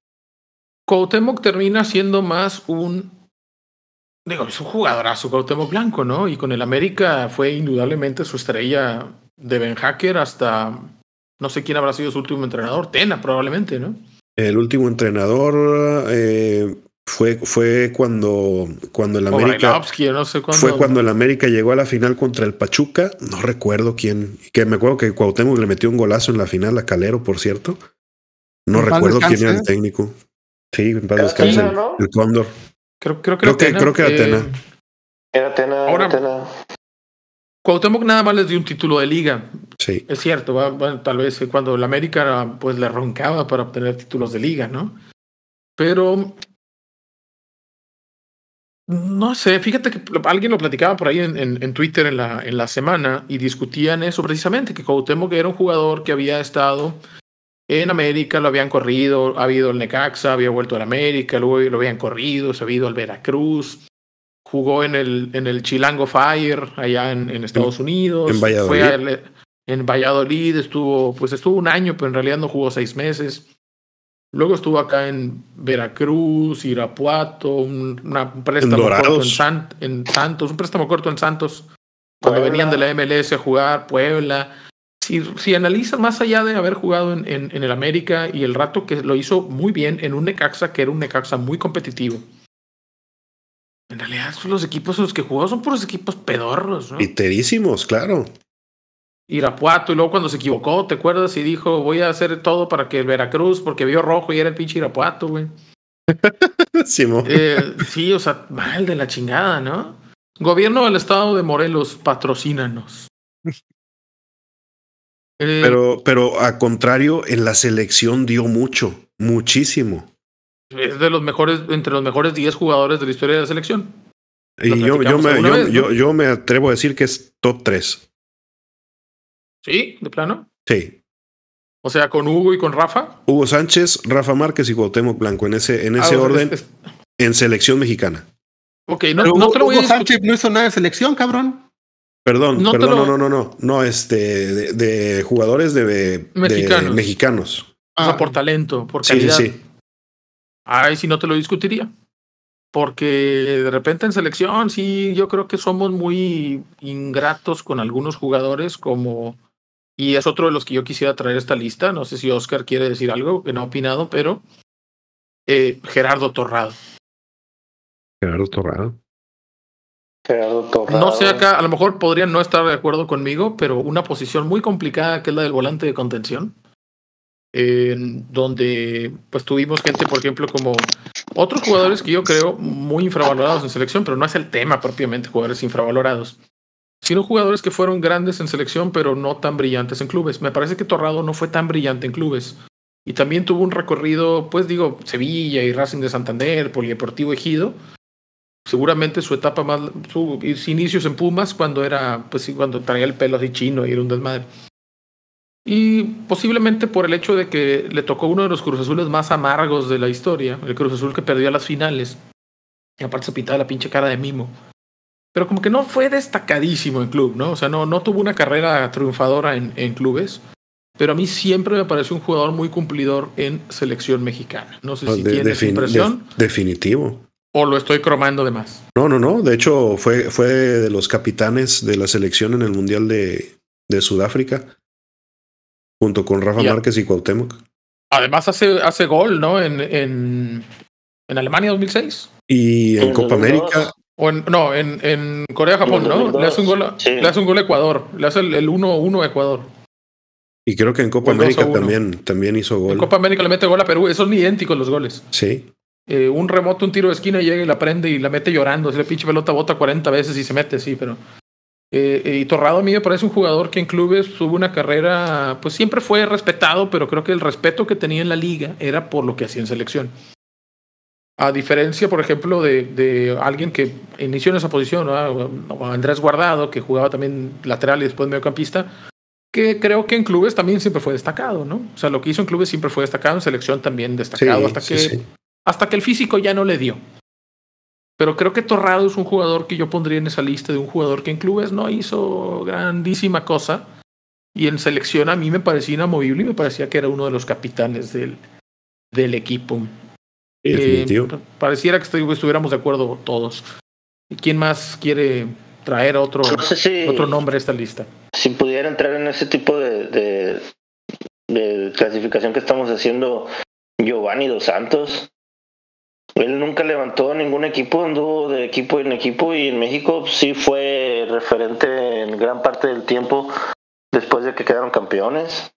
Cuauhtémoc termina siendo más un. Digo, es un jugadorazo Cuauhtémoc Blanco, ¿no? Y con el América fue indudablemente su estrella de Ben Hacker hasta. No sé quién habrá sido su último entrenador, Tena, probablemente, ¿no? El último entrenador eh, fue, fue cuando, cuando el América. No sé fue cuando el América llegó a la final contra el Pachuca. No recuerdo quién. Que me acuerdo que Cuauhtémoc le metió un golazo en la final a Calero, por cierto. No recuerdo quién era el técnico. Sí, en paz descanse. ¿no? El Cóndor. Creo, creo, creo, que, creo que era Atena. Era Atena. Ahora, Atena. Cuauhtémoc nada más les dio un título de liga. Sí. Es cierto, bueno, tal vez cuando el América pues le roncaba para obtener títulos de liga, ¿no? Pero no sé, fíjate que alguien lo platicaba por ahí en, en, en, Twitter en la, en la semana y discutían eso precisamente, que Cuauhtémoc era un jugador que había estado en América lo habían corrido, ha habido el Necaxa, había vuelto al América, luego lo habían corrido, se ha ido al Veracruz, jugó en el, en el Chilango Fire allá en, en Estados Unidos. En Valladolid. en Valladolid estuvo, pues estuvo un año, pero en realidad no jugó seis meses. Luego estuvo acá en Veracruz, Irapuato, un, una, préstamo corto en, en, Santos, un préstamo corto en Santos, cuando venían de la MLS a jugar, Puebla si, si analizas más allá de haber jugado en, en, el América y el rato que lo hizo muy bien en un Necaxa, que era un Necaxa muy competitivo, en realidad los equipos en los que jugó son puros equipos pedorros, ¿no? Piterísimos, claro. Irapuato, y luego cuando se equivocó, ¿te acuerdas? Y dijo, voy a hacer todo para que el Veracruz, porque vio rojo y era el pinche Irapuato, güey. eh, sí, o sea, mal de la chingada, ¿no? Gobierno del Estado de Morelos, patrocínanos. Eh, pero, pero a contrario, en la selección dio mucho, muchísimo. Es de los mejores, entre los mejores 10 jugadores de la historia de la selección. Y yo, yo, me, yo, yo, me atrevo a decir que es top 3. ¿Sí? ¿De plano? Sí. O sea, con Hugo y con Rafa. Hugo Sánchez, Rafa Márquez y Cuauhtémoc Blanco, en ese, en ese ah, orden, en selección mexicana. Ok, no, no te lo voy Hugo Sánchez no hizo nada de selección, cabrón. Perdón, no perdón, no, no, no, no, no, este, de, jugadores de, mexicanos. mexicanos. Ah, por talento, por calidad. Sí, sí. Ay, si no te lo discutiría. porque de repente en selección sí, yo creo que somos muy ingratos con algunos jugadores como... Y es otro de los que yo quisiera traer esta lista. No sé si Oscar quiere decir algo que no ha opinado, pero eh, Gerardo Torrado. Gerardo Torrado. Gerardo Torrado. No sé acá, a lo mejor podrían no estar de acuerdo conmigo, pero una posición muy complicada que es la del volante de contención donde pues tuvimos gente, por ejemplo, como otros jugadores que yo creo muy infravalorados en selección, pero no es el tema propiamente, jugadores infravalorados, sino jugadores que fueron grandes en selección, pero no tan brillantes en clubes. Me parece que Torrado no fue tan brillante en clubes. Y también tuvo un recorrido, pues digo, Sevilla y Racing de Santander, Polideportivo Ejido. Seguramente su etapa más, sus inicios en Pumas cuando era, pues sí, cuando traía el pelo así chino y era un desmadre. Y posiblemente por el hecho de que le tocó uno de los Cruz Azules más amargos de la historia, el Cruz Azul que perdió a las finales. Y aparte se pintaba la pinche cara de mimo. Pero como que no fue destacadísimo en club, ¿no? O sea, no, no tuvo una carrera triunfadora en, en clubes. Pero a mí siempre me pareció un jugador muy cumplidor en selección mexicana. No sé si tiene tienes impresión. definitivo. ¿O lo estoy cromando de más? No, no, no. De hecho, fue, fue de los capitanes de la selección en el Mundial de, de Sudáfrica junto con Rafa Márquez y Cuauhtémoc. Además hace, hace gol, ¿no? En, en, en Alemania 2006. Y en, Copa América. O en, no, en, en Corea-Japón, ¿no? Le hace un gol, a, le hace un gol a Ecuador. Le hace el 1-1 a Ecuador. Y creo que en Copa América también, también hizo gol. En Copa América le mete gol a Perú. Esos son idénticos los goles. Sí. Eh, un remoto, un tiro de esquina, llega y la prende y la mete llorando. Si la pinche pelota bota 40 veces y se mete, sí, pero eh, y Torrado a mí me parece un jugador que en clubes tuvo una carrera, pues siempre fue respetado, pero creo que el respeto que tenía en la liga era por lo que hacía en selección. A diferencia, por ejemplo, de, de alguien que inició en esa posición, ¿no? Andrés Guardado, que jugaba también lateral y después mediocampista, que creo que en clubes también siempre fue destacado, ¿no? O sea, lo que hizo en clubes siempre fue destacado, en selección también destacado, hasta, que, hasta que el físico ya no le dio. Pero creo que Torrado es un jugador que yo pondría en esa lista de un jugador que en clubes no hizo grandísima cosa. Y en selección a mí me parecía inamovible y me parecía que era uno de los capitanes del, del equipo. Eh, pareciera que estuviéramos de acuerdo todos. ¿Quién más quiere traer otro, otro nombre a esta lista? Si pudiera entrar en ese tipo de, de clasificación que estamos haciendo Giovanni Dos Santos, él nunca levantó ningún equipo, anduvo de equipo en equipo y en México sí fue referente en gran parte del tiempo después de que quedaron campeones.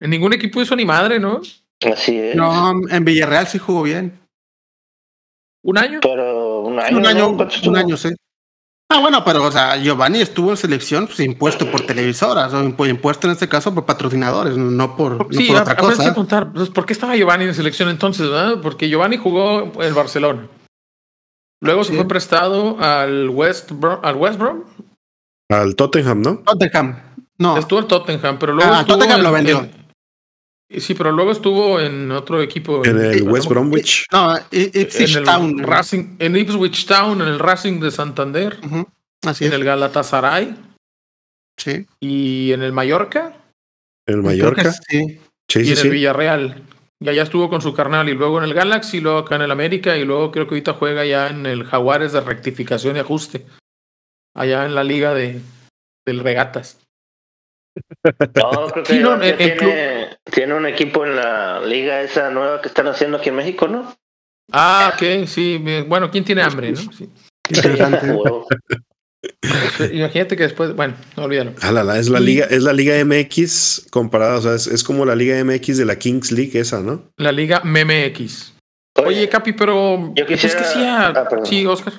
En ningún equipo hizo ni madre, ¿no? Así es. No, en Villarreal sí jugó bien. ¿Un año? Pero un año. Un año, un año sí. Ah, bueno, pero o sea, Giovanni estuvo en selección pues, impuesto por televisoras, o impuesto en este caso por patrocinadores, no por, sí, no por otra cosa. Contar, pues, ¿Por qué estaba Giovanni en selección entonces? ¿verdad? Porque Giovanni jugó en Barcelona. Luego se fue prestado al West Brom, al West Brom. Al Tottenham, ¿no? Tottenham. No. Estuvo en Tottenham, pero luego. Ah, Tottenham lo vendió. Sí, pero luego estuvo en otro equipo. En el West Bromwich. No, Ipswich Town. Racing, en Ipswich Town, en el Racing de Santander. Así en el Galatasaray. Sí. Y en el Mallorca. En el Mallorca. Sí. Sí, y en el Villarreal. Y allá estuvo con su carnal. Y luego en el Galaxy, luego acá en el América. Y luego creo que ahorita juega ya en el Jaguares de rectificación y ajuste. Allá en la liga de del Regatas. No, creo que tiene, un equipo en la liga esa nueva que están haciendo aquí en México, ¿no? Ah, ok, sí. Bueno, ¿quién tiene hambre, no? Sí. Interesante. Imagínate que después, bueno, no olvídalo. Ah, es la liga, es la Liga MX comparada, o sea, es, como la Liga MX de la Kings League esa, ¿no? La Liga MMX. Oye, Capi, pero yo quisiera, es que sí, ah, sí, Oscar.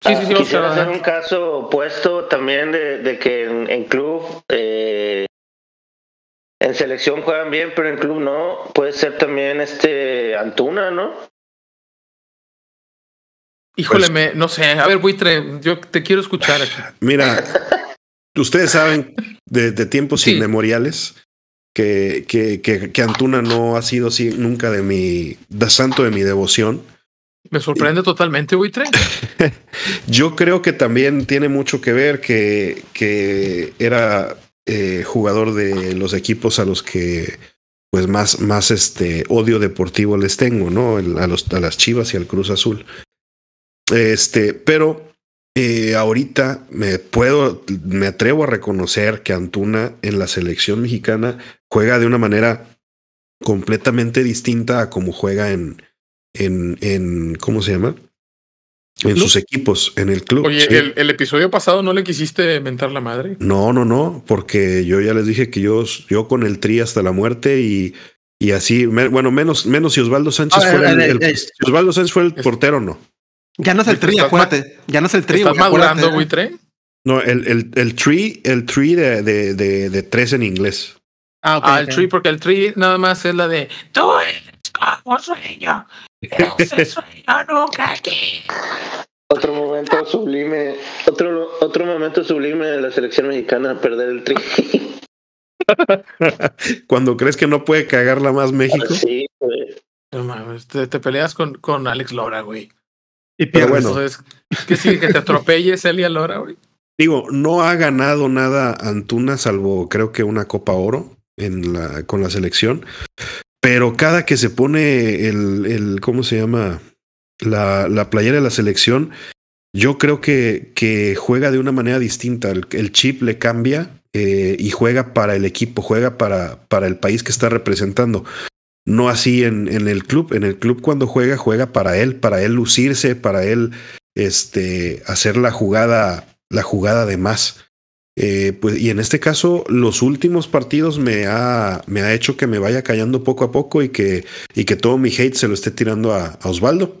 Sí, sí, sí, ah, quisiera hacer un caso opuesto también de, que en, club, eh, en selección juegan bien, pero en club no. Puede ser también este Antuna, ¿no? Híjole, pues no sé. A ver, Buitre, yo te quiero escuchar aquí. Mira, ustedes saben de, tiempos inmemoriales que, que, que, Antuna no ha sido así nunca de mi, de santo de mi devoción. Me sorprende totalmente, Buitre. yo creo que también tiene mucho que ver que, que era eh, jugador de los equipos a los que pues más, más este odio deportivo les tengo, ¿no? A, los, a las Chivas y al Cruz Azul. Este, pero eh, ahorita me puedo, me atrevo a reconocer que Antuna en la selección mexicana juega de una manera completamente distinta a como juega en, en, en ¿cómo se llama? En sus equipos, en el club. Oye, el, el, episodio pasado no le quisiste mentar la madre. No, no, no, porque yo ya les dije que yo, yo con el tri hasta la muerte y, y así, bueno, menos, menos si Osvaldo Sánchez ah, fue el, el, el, si Osvaldo Sánchez fue el portero, no. Ya no es el tri, acuérdate. Ya no es el tri. ¿Estás madurando, güey, tre? No, el, el, el tree, el tree de, de, de, de tres en inglés. Ah, okay, ah, el okay. tree, porque el tree nada más es la de tú eres como sueño. Nunca aquí. Otro momento sublime, otro, otro momento sublime de la selección mexicana, perder el tri. Cuando crees que no puede cagarla más México. Sí, güey. No mames, te, te, peleas con, con Alex Lora, güey. Y pierdes. bueno. Entonces, ¿qué sigue? ¿Que te atropelles Elia Lora, güey? Digo, no ha ganado nada Antuna, salvo creo que una Copa Oro en la, con la selección. Pero cada que se pone el, el ¿cómo se llama? La, la, playera de la selección, yo creo que, que juega de una manera distinta. El, chip le cambia eh, y juega para el equipo, juega para, para el país que está representando. No así en, en, el club. En el club cuando juega, juega para él, para él lucirse, para él este, hacer la jugada, la jugada de más. Eh, pues, y en este caso, los últimos partidos me ha, me ha hecho que me vaya callando poco a poco y que, y que todo mi hate se lo esté tirando a, a Osvaldo.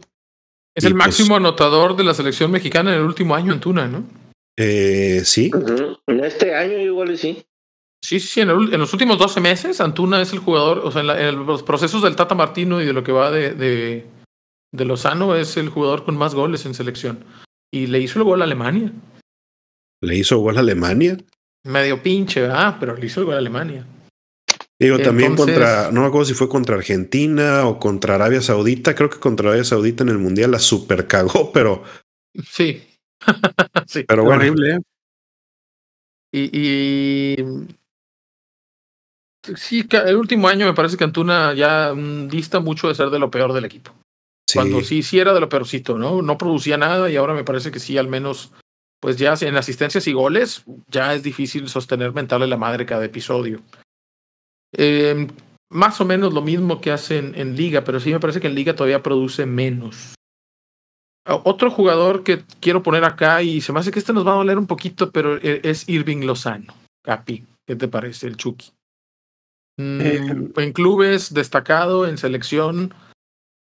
Es y el máximo pues, anotador de la selección mexicana en el último año en Tuna, ¿no? Eh, sí. Uh -huh. En este año igual sí. Sí, sí, en, el, en, los últimos 12 meses, Antuna es el jugador, o sea, en, la, en, los procesos del Tata Martino y de lo que va de, de, de Lozano, es el jugador con más goles en selección. Y le hizo el gol a Alemania. ¿Le hizo gol a Alemania? Medio pinche, ¿verdad? Pero le hizo el gol a Alemania. Digo, Entonces, también contra, no me acuerdo si fue contra Argentina o contra Arabia Saudita. Creo que contra Arabia Saudita en el Mundial la super cagó, pero. Sí. sí. Pero bueno. Horrible. ¿eh? Y, y, sí, el último año me parece que Antuna ya dista mucho de ser de lo peor del equipo. Sí. Cuando sí, sí era de lo peorcito, ¿no? No producía nada y ahora me parece que sí, al menos pues ya en asistencias y goles ya es difícil sostener mental la madre cada episodio. Eh, más o menos lo mismo que hacen en liga, pero sí me parece que en liga todavía produce menos. Otro jugador que quiero poner acá y se me hace que este nos va a doler un poquito, pero e, es Irving Lozano. Capi, ¿qué te parece el Chucky? Mm, eh, en clubes destacado, en selección,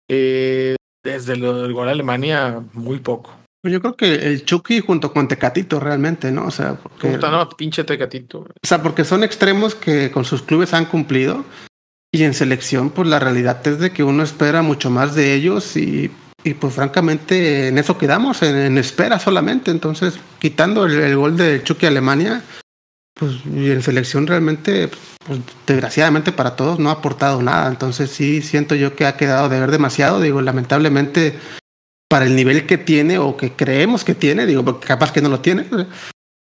eh, desde el gol a Alemania, muy poco. Pues yo creo que el Chucky junto con Tecatito realmente, ¿no? O sea, porque, Puta, no, pinche Tecatito. O sea, porque son extremos que con sus clubes han cumplido y en selección, pues la realidad es de que uno espera mucho más de ellos y, y pues francamente en eso quedamos, en, en espera solamente. Entonces, quitando el, el, gol de Chucky a Alemania, pues y en selección realmente, pues desgraciadamente para todos no ha aportado nada. Entonces sí siento yo que ha quedado de ver demasiado. Digo, lamentablemente para el nivel que tiene o que creemos que tiene, digo, porque capaz que no lo tiene,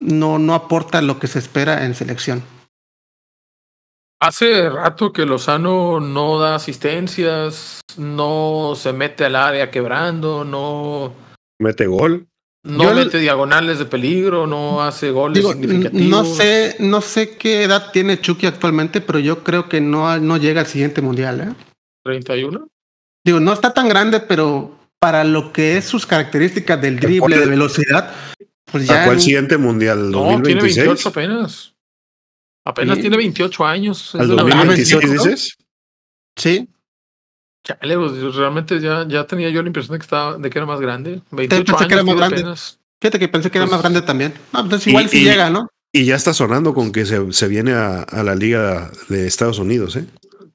no, no aporta lo que se espera en selección. Hace rato que Lozano no da asistencias, no se mete al área quebrando, no mete gol. No Yo mete diagonales de peligro, no hace goles digo, significativos. No sé, no sé qué edad tiene Chucky actualmente, pero yo creo que no, no llega al siguiente mundial, ¿eh? 31. Digo, no está tan grande, pero para lo que es sus características del drible, de velocidad, pues ya. ¿A cuál siguiente mundial? No, 2026? tiene 28 apenas. Apenas sí. tiene 28 años. ¿Al 2026 dices? Sí. Chale, pues, realmente ya, ya tenía yo la impresión de que, estaba, de que era más grande. 28 pensé años que era más grande. apenas. Fíjate que pensé que era pues, más grande también. No, entonces igual y, si sí llega, ¿no? Y ya está sonando con que se, se viene a, a, la Liga de Estados Unidos, ¿eh?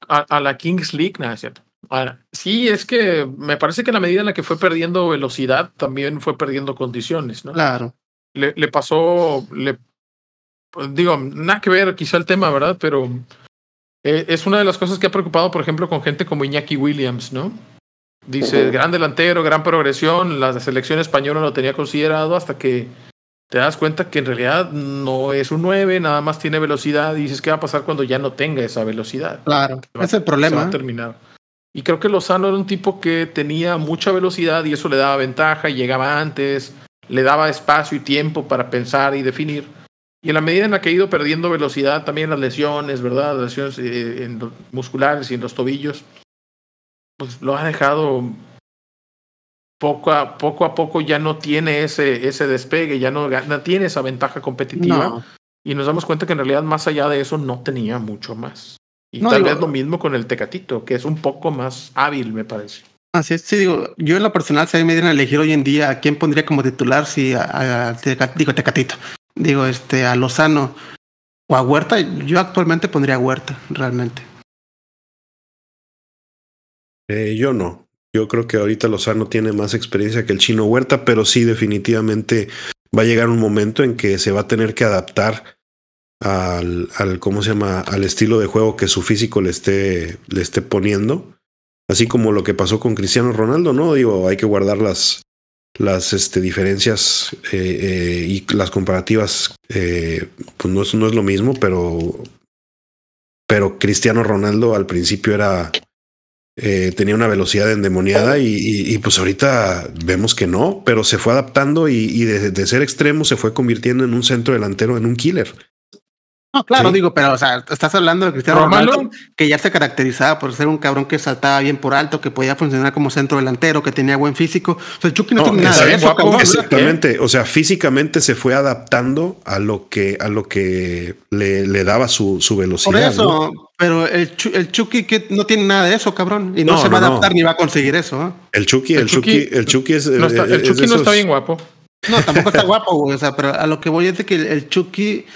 A, a la Kings League, nada, es cierto. Ahora, sí, es que me parece que la medida en la que fue perdiendo velocidad, también fue perdiendo condiciones, ¿no? Claro. Le, le pasó, le, pues, digo, nada que ver quizá el tema, ¿verdad? Pero eh, es una de las cosas que ha preocupado, por ejemplo, con gente como Iñaki Williams, ¿no? Dice, uh -huh. gran delantero, gran progresión, la selección española lo tenía considerado hasta que te das cuenta que en realidad no es un 9, nada más tiene velocidad y dices, ¿qué va a pasar cuando ya no tenga esa velocidad? Claro, es el problema. Se va a terminar. Y creo que Lozano era un tipo que tenía mucha velocidad y eso le daba ventaja y llegaba antes, le daba espacio y tiempo para pensar y definir. Y en la medida en la que ha ido perdiendo velocidad, también las lesiones, ¿verdad? Las lesiones eh, en musculares y en los tobillos, pues lo ha dejado poco a poco, a poco ya no tiene ese, ese despegue, ya no, no tiene esa ventaja competitiva. Y nos damos cuenta que en realidad más allá de eso no tenía mucho más. Y tal vez lo mismo con el Tecatito, que es un poco más hábil, me parece. Así es, sí, digo, yo en lo personal, si a mí me dieran a elegir hoy en día a quién pondría como titular, si a, digo Tecatito, digo, este, a Lozano o a Huerta, yo actualmente pondría a Huerta, realmente. Eh, yo no. Yo creo que ahorita Lozano tiene más experiencia que el chino Huerta, pero sí definitivamente va a llegar un momento en que se va a tener que adaptar al, al ¿cómo se llama? al estilo de juego que su físico le esté, le esté poniendo. Así como lo que pasó con Cristiano Ronaldo, ¿no? Digo, hay que guardar las, las este, diferencias eh, eh, y las comparativas, eh, pues no es, no es lo mismo, pero, pero Cristiano Ronaldo al principio era tenía una velocidad endemoniada y, pues ahorita vemos que no, pero se fue adaptando y, de, ser extremo se fue convirtiendo en un centro delantero, en un killer. No, claro, digo, pero o sea, estás hablando de Cristiano Ronaldo, que ya se caracterizaba por ser un cabrón que saltaba bien por alto, que podía funcionar como centro delantero, que tenía buen físico. O sea, Chucky no, tiene nada de eso. exactamente. O sea, físicamente se fue adaptando a lo que, a lo que le, le daba su, su velocidad. Por eso, pero el, el Chucky que no tiene nada de eso, cabrón. Y no, se va a adaptar ni va a conseguir eso. ¿eh? El Chucky, el, Chucky, el Chucky es. No está, el Chucky no está bien guapo. No, tampoco está guapo, güey. O sea, pero a lo que voy es de que el Chucky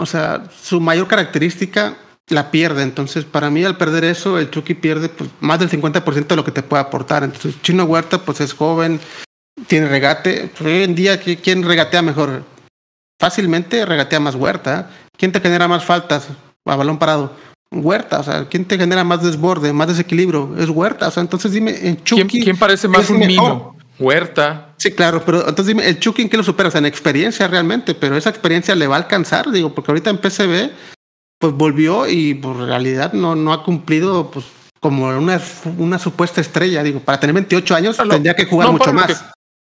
o sea, su mayor característica la pierde. Entonces, para mí, al perder eso, el Chucky pierde pues, más del 50% de lo que te puede aportar. Entonces, Chino Huerta, pues es joven, tiene regate. hoy en día, ¿quién regatea mejor? Fácilmente regatea más Huerta. ¿Quién te genera más faltas a balón parado? Huerta, o sea, ¿quién te genera más desborde, más desequilibrio? Es Huerta, o sea, entonces dime, en Chucky. ¿Quién, parece más un mimo? Huerta. Sí, claro, pero entonces dime, el Chucky en qué lo supera, o sea, en experiencia realmente, pero esa experiencia le va a alcanzar, digo, porque ahorita en PCB, pues volvió y por pues, realidad no, no ha cumplido, pues, como una, una supuesta estrella, digo, para tener 28 años tendría que jugar mucho más.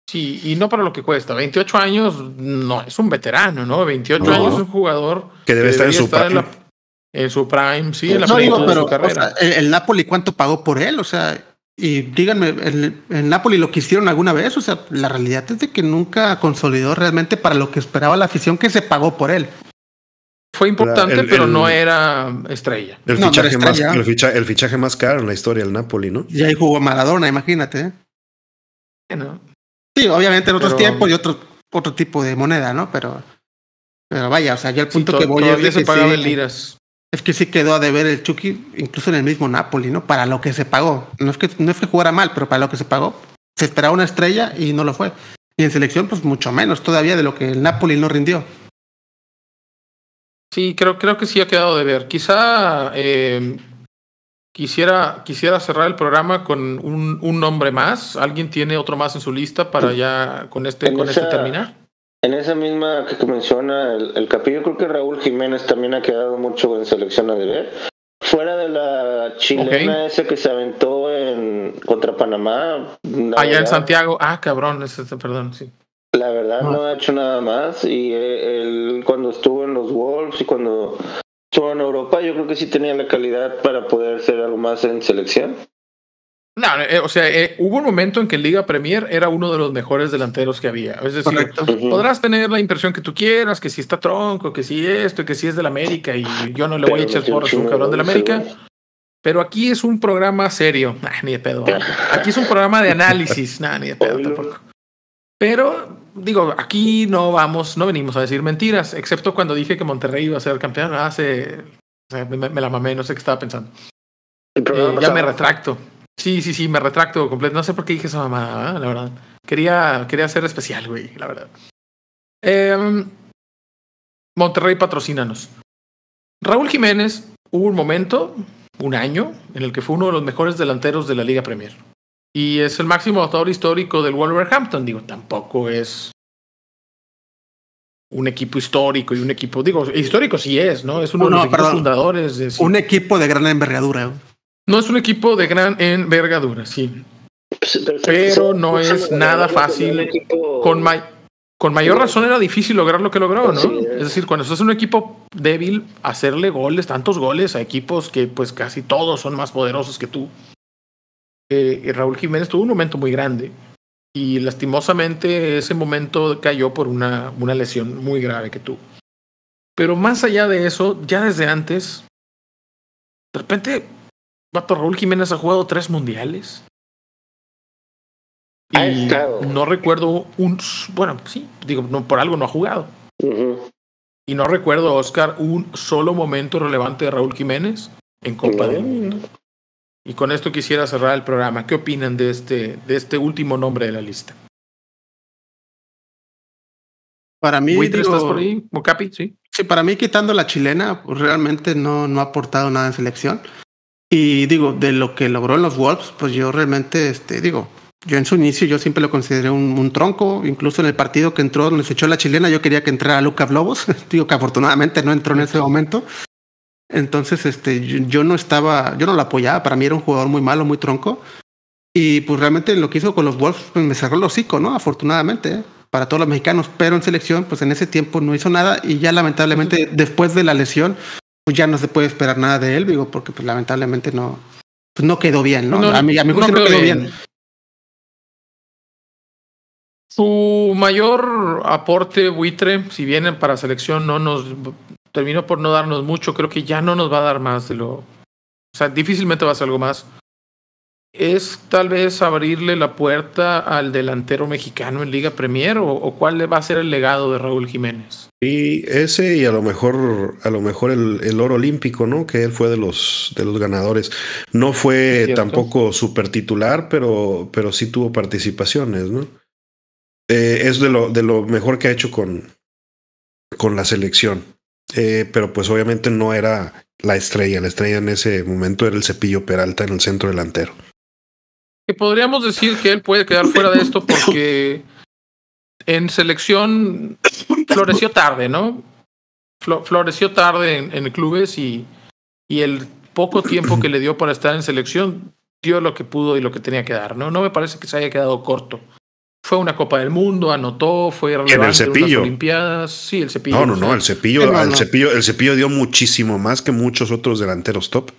sí, y no para lo que cuesta. 28 años no es un veterano, ¿no? 28 años es un jugador que debe estar, en su, prime. En, su prime, sí, en la no, de su carrera. el, el, Napoli, ¿cuánto pagó por él? O sea, y díganme, ¿el, ¿el, Napoli lo quisieron alguna vez? O sea, la realidad es de que nunca consolidó realmente para lo que esperaba la afición que se pagó por él. Fue importante, pero no era estrella. El, fichaje Más, el, fichaje más caro en la historia del Napoli, ¿no? Y ahí jugó Maradona, imagínate. ¿eh? Sí, obviamente en otros tiempos y otro, otro tipo de moneda, ¿no? Pero, pero vaya, o sea, ya el punto que voy a se pagaba en liras. Es que sí quedó a deber el Chucky, incluso en el mismo Napoli, ¿no? Para lo que se pagó. No es que, no es que jugara mal, pero para lo que se pagó, se esperaba una estrella y no lo fue. Y en selección, pues mucho menos todavía de lo que el Napoli no rindió. Sí, creo, creo que sí ha quedado de ver. Quizá eh, quisiera, quisiera cerrar el programa con un, un, nombre más. ¿Alguien tiene otro más en su lista para ya con este, con este terminar? En esa misma que menciona el, el capillo, creo que Raúl Jiménez también ha quedado mucho en selección a deber. Fuera de la chilena ese que se aventó en contra Panamá. Allá en Santiago. Ah, cabrón, ese, perdón, sí. La verdad no. ha hecho nada más y eh, él cuando estuvo en los Wolves y cuando estuvo en Europa yo creo que sí tenía la calidad para poder hacer algo más en selección. No, eh, o sea, eh, hubo un momento en que Liga Premier era uno de los mejores delanteros que había. Es decir, podrás tener la impresión que tú quieras, que si está tronco, que si esto, que si es del América, y yo no le voy a echar porras a un cabrón del América. Pero aquí es un programa serio. ni de pedo. Aquí es un programa de análisis. nah, ni de pedo tampoco. Pero, digo, aquí no vamos, no venimos a decir mentiras, excepto cuando dije que Monterrey iba a ser campeón. Hace. me, la mamé, no sé qué estaba pensando. Eh, ya me retracto. Sí, sí, sí, me retracto completo. No sé por qué dije esa mamá, ¿eh? la verdad. Quería, quería ser especial, güey, la verdad. Eh, Monterrey, patrocínanos. Raúl Jiménez, hubo un momento, un año, en el que fue uno de los mejores delanteros de la Liga Premier. Y es el máximo autor histórico del Wolverhampton. Digo, tampoco es un equipo histórico y un equipo, digo, histórico sí es, ¿no? Es uno de los fundadores. Un equipo de gran envergadura. No es un equipo de gran envergadura, sí. Pues, pero, no es nada fácil. Con, con mayor razón era difícil lograr lo que logró, ¿no? es decir, cuando estás en un equipo débil, hacerle goles, tantos goles a equipos que pues casi todos son más poderosos que tú. Eh, Raúl Jiménez tuvo un momento muy grande y lastimosamente ese momento cayó por una, una lesión muy grave que tuvo. Pero más allá de eso, ya desde antes, de repente, Raúl Jiménez ha jugado tres mundiales. Y no recuerdo un. Bueno, sí, digo, no, por algo no ha jugado. Y no recuerdo, Oscar, un solo momento relevante de Raúl Jiménez en Copa del Mundo. Y con esto quisiera cerrar el programa. ¿Qué opinan de este, de este último nombre de la lista? Para mí, digo, ¿estás por ahí? ¿Mocapi? Sí. Sí, para mí quitando la chilena, pues realmente no, no ha aportado nada en selección. Y digo, de lo que logró en los Wolves, pues yo realmente, este, digo, yo en su inicio yo siempre lo consideré un, un, tronco, incluso en el partido que entró donde se echó la chilena, yo quería que entrara Lucas Lobos, digo que afortunadamente no entró en ese momento, entonces, este, yo, no estaba, yo no lo apoyaba, para mí era un jugador muy malo, muy tronco. Y pues realmente lo que hizo con los Wolves pues, me cerró el hocico, ¿no? Afortunadamente, ¿eh? para todos los mexicanos. Pero en selección, pues en ese tiempo no hizo nada y ya lamentablemente después de la lesión, pues ya no se puede esperar nada de él, digo, porque pues lamentablemente no, pues no quedó bien, ¿no? a mí, a mí no, quedó, bien. bien. Su mayor aporte buitre, si vienen para selección, no nos terminó por no darnos mucho, creo que ya no nos va a dar más de lo... O sea, difícilmente va a ser algo más. ¿Es tal vez abrirle la puerta al delantero mexicano en Liga Premier o, cuál va a ser el legado de Raúl Jiménez? Y ese y a lo mejor, a lo mejor el, oro olímpico, ¿no? Que él fue de los, de los ganadores. No fue tampoco super titular, pero, pero sí tuvo participaciones, ¿no? Eh, es de lo, de lo mejor que ha hecho con, con la selección. Eh, pero pues obviamente no era la estrella. La estrella en ese momento era el cepillo Peralta en el centro delantero. Que podríamos decir que él puede quedar fuera de esto porque en selección floreció tarde, ¿no? floreció tarde en, en clubes y, y el poco tiempo que le dio para estar en selección dio lo que pudo y lo que tenía que dar, ¿no? No me parece que se haya quedado corto fue una Copa del Mundo, anotó, fue relevante en el cepillo. Olimpiadas. Sí, el cepillo. No, no, no, el cepillo, el cepillo, el cepillo dio muchísimo más que muchos otros delanteros top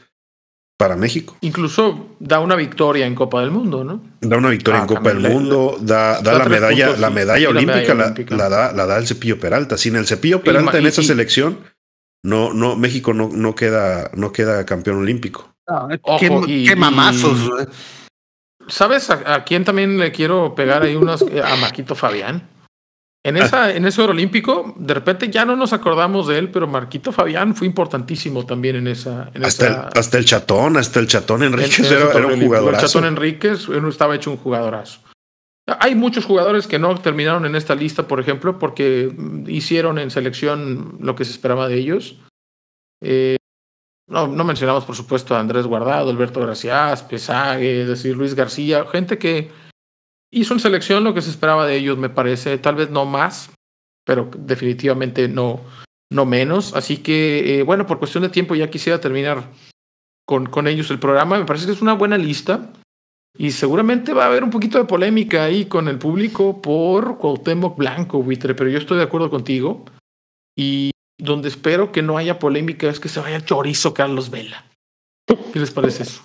para México. Incluso da una victoria en Copa del Mundo, ¿no? Da una victoria en ah, Copa del Mundo, da, da la medalla, la medalla olímpica, la, da, la da el cepillo Peralta. Sin el cepillo Peralta en esa selección, no, no, México no, no queda, no queda campeón olímpico. qué, mamazos. ¿Sabes a, quién también le quiero pegar ahí unos? A Marquito Fabián. En, esa, en ese oro olímpico, de repente ya no nos acordamos de él, pero Marquito Fabián fue importantísimo también en esa. hasta, el, hasta el chatón, hasta el chatón Enríquez era, un jugadorazo. El chatón Enríquez estaba hecho un jugadorazo. Hay muchos jugadores que no terminaron en esta lista, por ejemplo, porque hicieron en selección lo que se esperaba de ellos. Eh, no, no mencionamos, por supuesto, a Andrés Guardado, Alberto Gracias, Pesague, es decir, Luis García, gente que hizo en selección lo que se esperaba de ellos, me parece, tal vez no más, pero definitivamente no, no menos. Así que, eh, bueno, por cuestión de tiempo ya quisiera terminar con, con ellos el programa. Me parece que es una buena lista. Y seguramente va a haber un poquito de polémica ahí con el público por Cuauhtémoc Blanco, Buitre, pero yo estoy de acuerdo contigo. Y donde espero que no haya polémica es que se vaya chorizo Carlos Vela. ¿Qué les parece eso?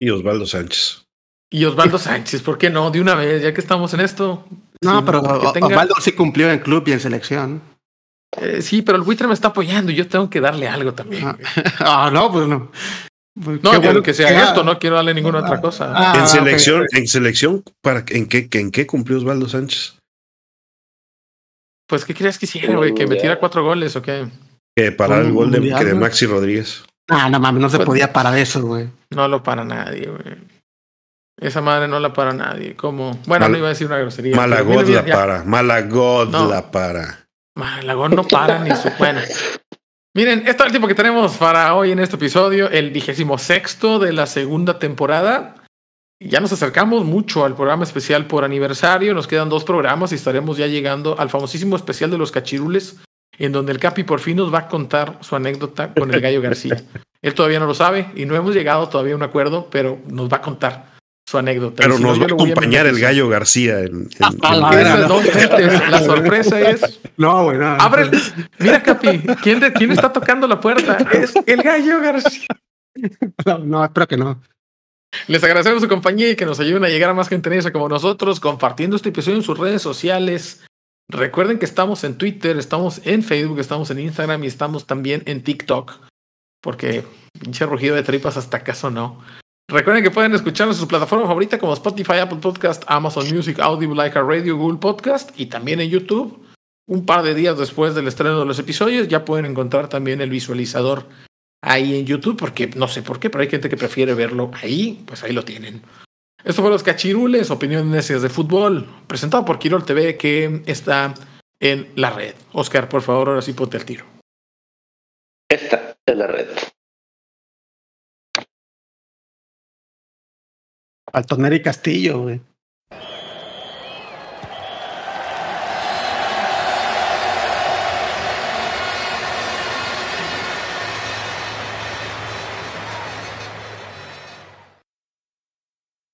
Y Osvaldo Sánchez. Y Osvaldo Sánchez, ¿por qué no? De una vez, ya que estamos en esto. No, pero Osvaldo sí cumplió en club y en selección. Eh, sí, pero el buitre me está apoyando y yo tengo que darle algo también. Ah, ah no, pues no. Pues no, bueno que sea esto, no quiero darle ninguna otra cosa. Ah, en selección, en selección, ¿para en qué, en qué cumplió Osvaldo Sánchez? Pues, ¿qué querías que hiciera, güey? ¿Que metiera cuatro goles o qué? Que parar el gol de, de, Maxi Rodríguez. Ah, no mames, no se pues, podía parar eso, güey. No lo para nadie, güey. Esa madre no la para nadie. ¿Cómo? Bueno, no iba a decir una grosería. Malagod la para. Malagod la para. Malagod no para ni su. Bueno. Miren, esto es el tiempo que tenemos para hoy en este episodio, el vigésimo sexto de la segunda temporada. Ya nos acercamos mucho al programa especial por aniversario. Nos quedan dos programas y estaremos ya llegando al famosísimo especial de los cachirules en donde el Capi por fin nos va a contar su anécdota con el Gallo García. Él todavía no lo sabe y no hemos llegado todavía a un acuerdo, pero nos va a contar su anécdota. Pero nos va a acompañar el Gallo García. En, la, sorpresa es. No, bueno. Abre. Mira, Capi, ¿quién, ¿quién está tocando la puerta? Es el Gallo García. No, espero que no. Les agradecemos su compañía y que nos ayuden a llegar a más gente en esa como nosotros, compartiendo este episodio en sus redes sociales. Recuerden que estamos en Twitter, estamos en Facebook, estamos en Instagram y estamos también en TikTok. Porque pinche rugido de tripas hasta acaso no. Recuerden que pueden escucharnos en su plataforma favorita como Spotify, Apple Podcast, Amazon Music, Audible, Like Radio, Google Podcast y también en YouTube. Un par de días después del estreno de los episodios ya pueden encontrar también el visualizador ahí en YouTube, porque no sé por qué, pero hay gente que prefiere verlo ahí, pues ahí lo tienen. Esto fue Los Cachirules, opiniones de fútbol, presentado por Quirol TV, que está en la red. Oscar, por favor, ahora sí ponte el tiro. Esta es la red. Altoneri Castillo, güey.